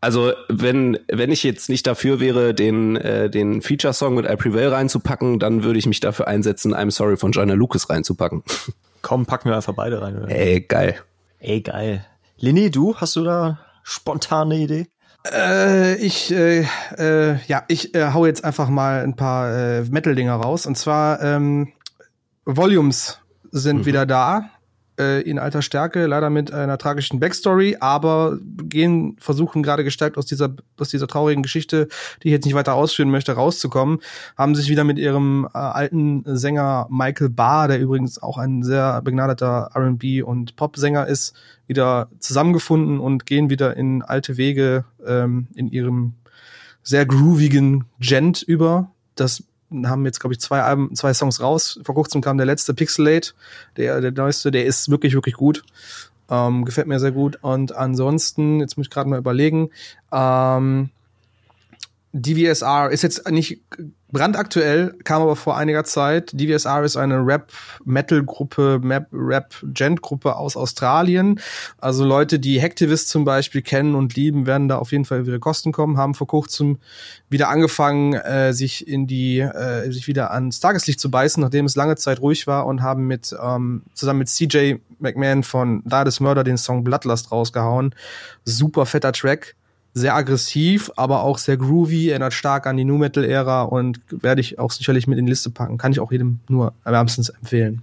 Also wenn, wenn ich jetzt nicht dafür wäre, den, äh, den Feature-Song mit I Prevail reinzupacken, dann würde ich mich dafür einsetzen, I'm Sorry von Joyner Lucas reinzupacken. Komm, packen wir einfach beide rein. Oder? Ey, geil. Ey, geil. Lini, du, hast du da spontane Idee? Äh, ich, äh, äh, ja, ich äh, hau jetzt einfach mal ein paar äh, Metal-Dinger raus. Und zwar ähm, Volumes sind mhm. wieder da in alter Stärke, leider mit einer tragischen Backstory, aber gehen, versuchen gerade gestärkt aus dieser, aus dieser traurigen Geschichte, die ich jetzt nicht weiter ausführen möchte, rauszukommen, haben sich wieder mit ihrem äh, alten Sänger Michael Barr, der übrigens auch ein sehr begnadeter R&B und Pop-Sänger ist, wieder zusammengefunden und gehen wieder in alte Wege ähm, in ihrem sehr groovigen Gent über. Das haben jetzt, glaube ich, zwei Alben, zwei Songs raus. Vor kurzem kam der letzte Pixelate, der, der neueste, der ist wirklich, wirklich gut. Ähm, gefällt mir sehr gut. Und ansonsten, jetzt muss ich gerade mal überlegen, ähm, DVSR ist jetzt nicht brandaktuell, kam aber vor einiger Zeit. DVSR ist eine Rap-Metal-Gruppe, Rap-Gent-Gruppe aus Australien. Also Leute, die Hacktivist zum Beispiel kennen und lieben, werden da auf jeden Fall ihre Kosten kommen, haben vor kurzem wieder angefangen, äh, sich in die, äh, sich wieder ans Tageslicht zu beißen, nachdem es lange Zeit ruhig war und haben mit, ähm, zusammen mit CJ McMahon von Dardis Murder den Song Bloodlust rausgehauen. Super fetter Track sehr aggressiv, aber auch sehr groovy, erinnert stark an die Nu Metal Ära und werde ich auch sicherlich mit in die Liste packen. Kann ich auch jedem nur wärmstens empfehlen.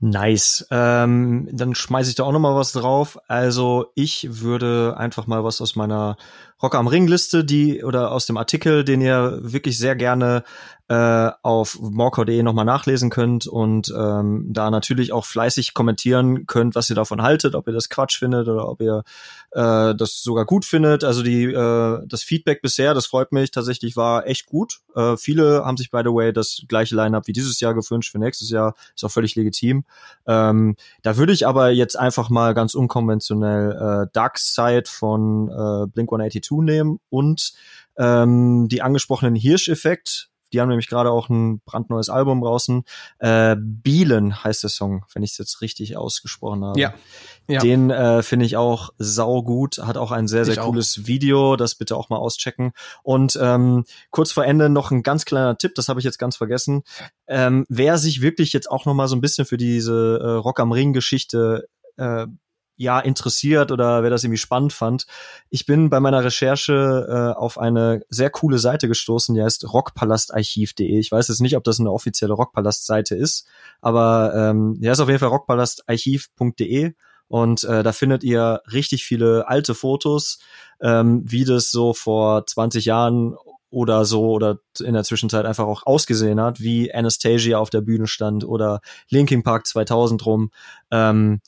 Nice. Ähm, dann schmeiße ich da auch noch mal was drauf. Also ich würde einfach mal was aus meiner Rock am Ring Liste, die oder aus dem Artikel, den ihr wirklich sehr gerne äh, auf morcor.de nochmal nachlesen könnt und ähm, da natürlich auch fleißig kommentieren könnt, was ihr davon haltet, ob ihr das Quatsch findet oder ob ihr äh, das sogar gut findet. Also die äh, das Feedback bisher, das freut mich tatsächlich, war echt gut. Äh, viele haben sich by the way das gleiche Line-up wie dieses Jahr gewünscht für nächstes Jahr, ist auch völlig legitim. Ähm, da würde ich aber jetzt einfach mal ganz unkonventionell äh, Dark Side von äh, Blink 182 nehmen und ähm, die angesprochenen Hirsch-Effekt die haben nämlich gerade auch ein brandneues Album draußen. Äh, Bielen heißt der Song, wenn ich es jetzt richtig ausgesprochen habe. Ja. ja. Den äh, finde ich auch sau gut. Hat auch ein sehr, sehr ich cooles auch. Video. Das bitte auch mal auschecken. Und ähm, kurz vor Ende noch ein ganz kleiner Tipp, das habe ich jetzt ganz vergessen. Ähm, wer sich wirklich jetzt auch noch mal so ein bisschen für diese äh, Rock am Ring Geschichte äh, ja interessiert oder wer das irgendwie spannend fand. Ich bin bei meiner Recherche äh, auf eine sehr coole Seite gestoßen, die heißt rockpalastarchiv.de. Ich weiß jetzt nicht, ob das eine offizielle Rockpalast-Seite ist, aber ähm, die heißt auf jeden Fall rockpalastarchiv.de und äh, da findet ihr richtig viele alte Fotos, ähm, wie das so vor 20 Jahren oder so oder in der Zwischenzeit einfach auch ausgesehen hat, wie Anastasia auf der Bühne stand oder Linkin Park 2000 rum. Ähm,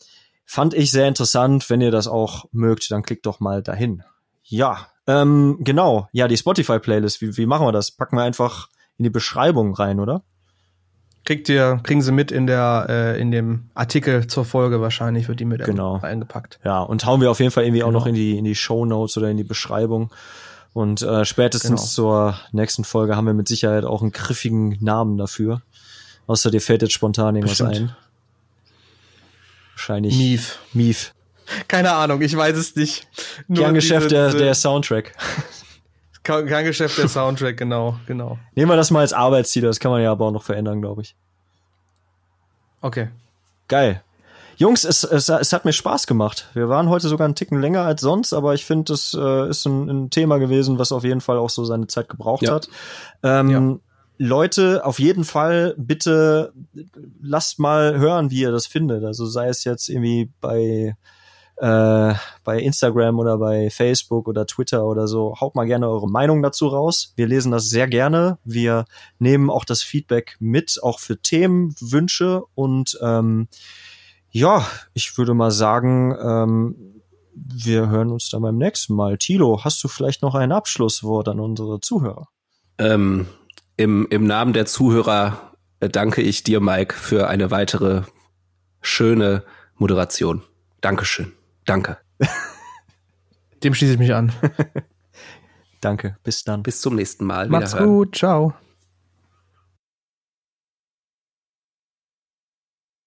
Fand ich sehr interessant. Wenn ihr das auch mögt, dann klickt doch mal dahin. Ja, ähm, genau. Ja, die Spotify-Playlist, wie, wie machen wir das? Packen wir einfach in die Beschreibung rein, oder? Kriegt ihr, kriegen sie mit in der, äh, in dem Artikel zur Folge wahrscheinlich, wird die mit Genau. eingepackt. Ja, und hauen wir auf jeden Fall irgendwie auch Genau. noch in die, in die Show Notes oder in die Beschreibung. Und äh, spätestens Genau. zur nächsten Folge haben wir mit Sicherheit auch einen griffigen Namen dafür. Außer dir fällt jetzt spontan irgendwas Bestimmt. ein. Wahrscheinlich Mief. Mief. Keine Ahnung, ich weiß es nicht. Nur Kerngeschäft diese- der, der Soundtrack. Kein kein Geschäft der Soundtrack, genau, genau. Nehmen wir das mal als Arbeitsziel, das kann man ja aber auch noch verändern, glaube ich. Okay. Geil. Jungs, es, es, es hat mir Spaß gemacht. Wir waren heute sogar einen Ticken länger als sonst, aber ich finde, das äh, ist ein, ein Thema gewesen, was auf jeden Fall auch so seine Zeit gebraucht Ja. hat. Ähm, Ja. Leute, auf jeden Fall bitte lasst mal hören, wie ihr das findet. Also sei es jetzt irgendwie bei äh, bei Instagram oder bei Facebook oder Twitter oder so, haut mal gerne eure Meinung dazu raus. Wir lesen das sehr gerne. Wir nehmen auch das Feedback mit, auch für Themen, Wünsche und ähm, ja, ich würde mal sagen, ähm, wir hören uns dann beim nächsten Mal. Tilo, hast du vielleicht noch ein Abschlusswort an unsere Zuhörer? Ähm, im, Im Namen der Zuhörer äh, danke ich dir, Mike, für eine weitere schöne Moderation. Dankeschön. Danke. Dem schließe ich mich an. Danke, bis dann. Bis zum nächsten Mal. Macht's gut, ciao.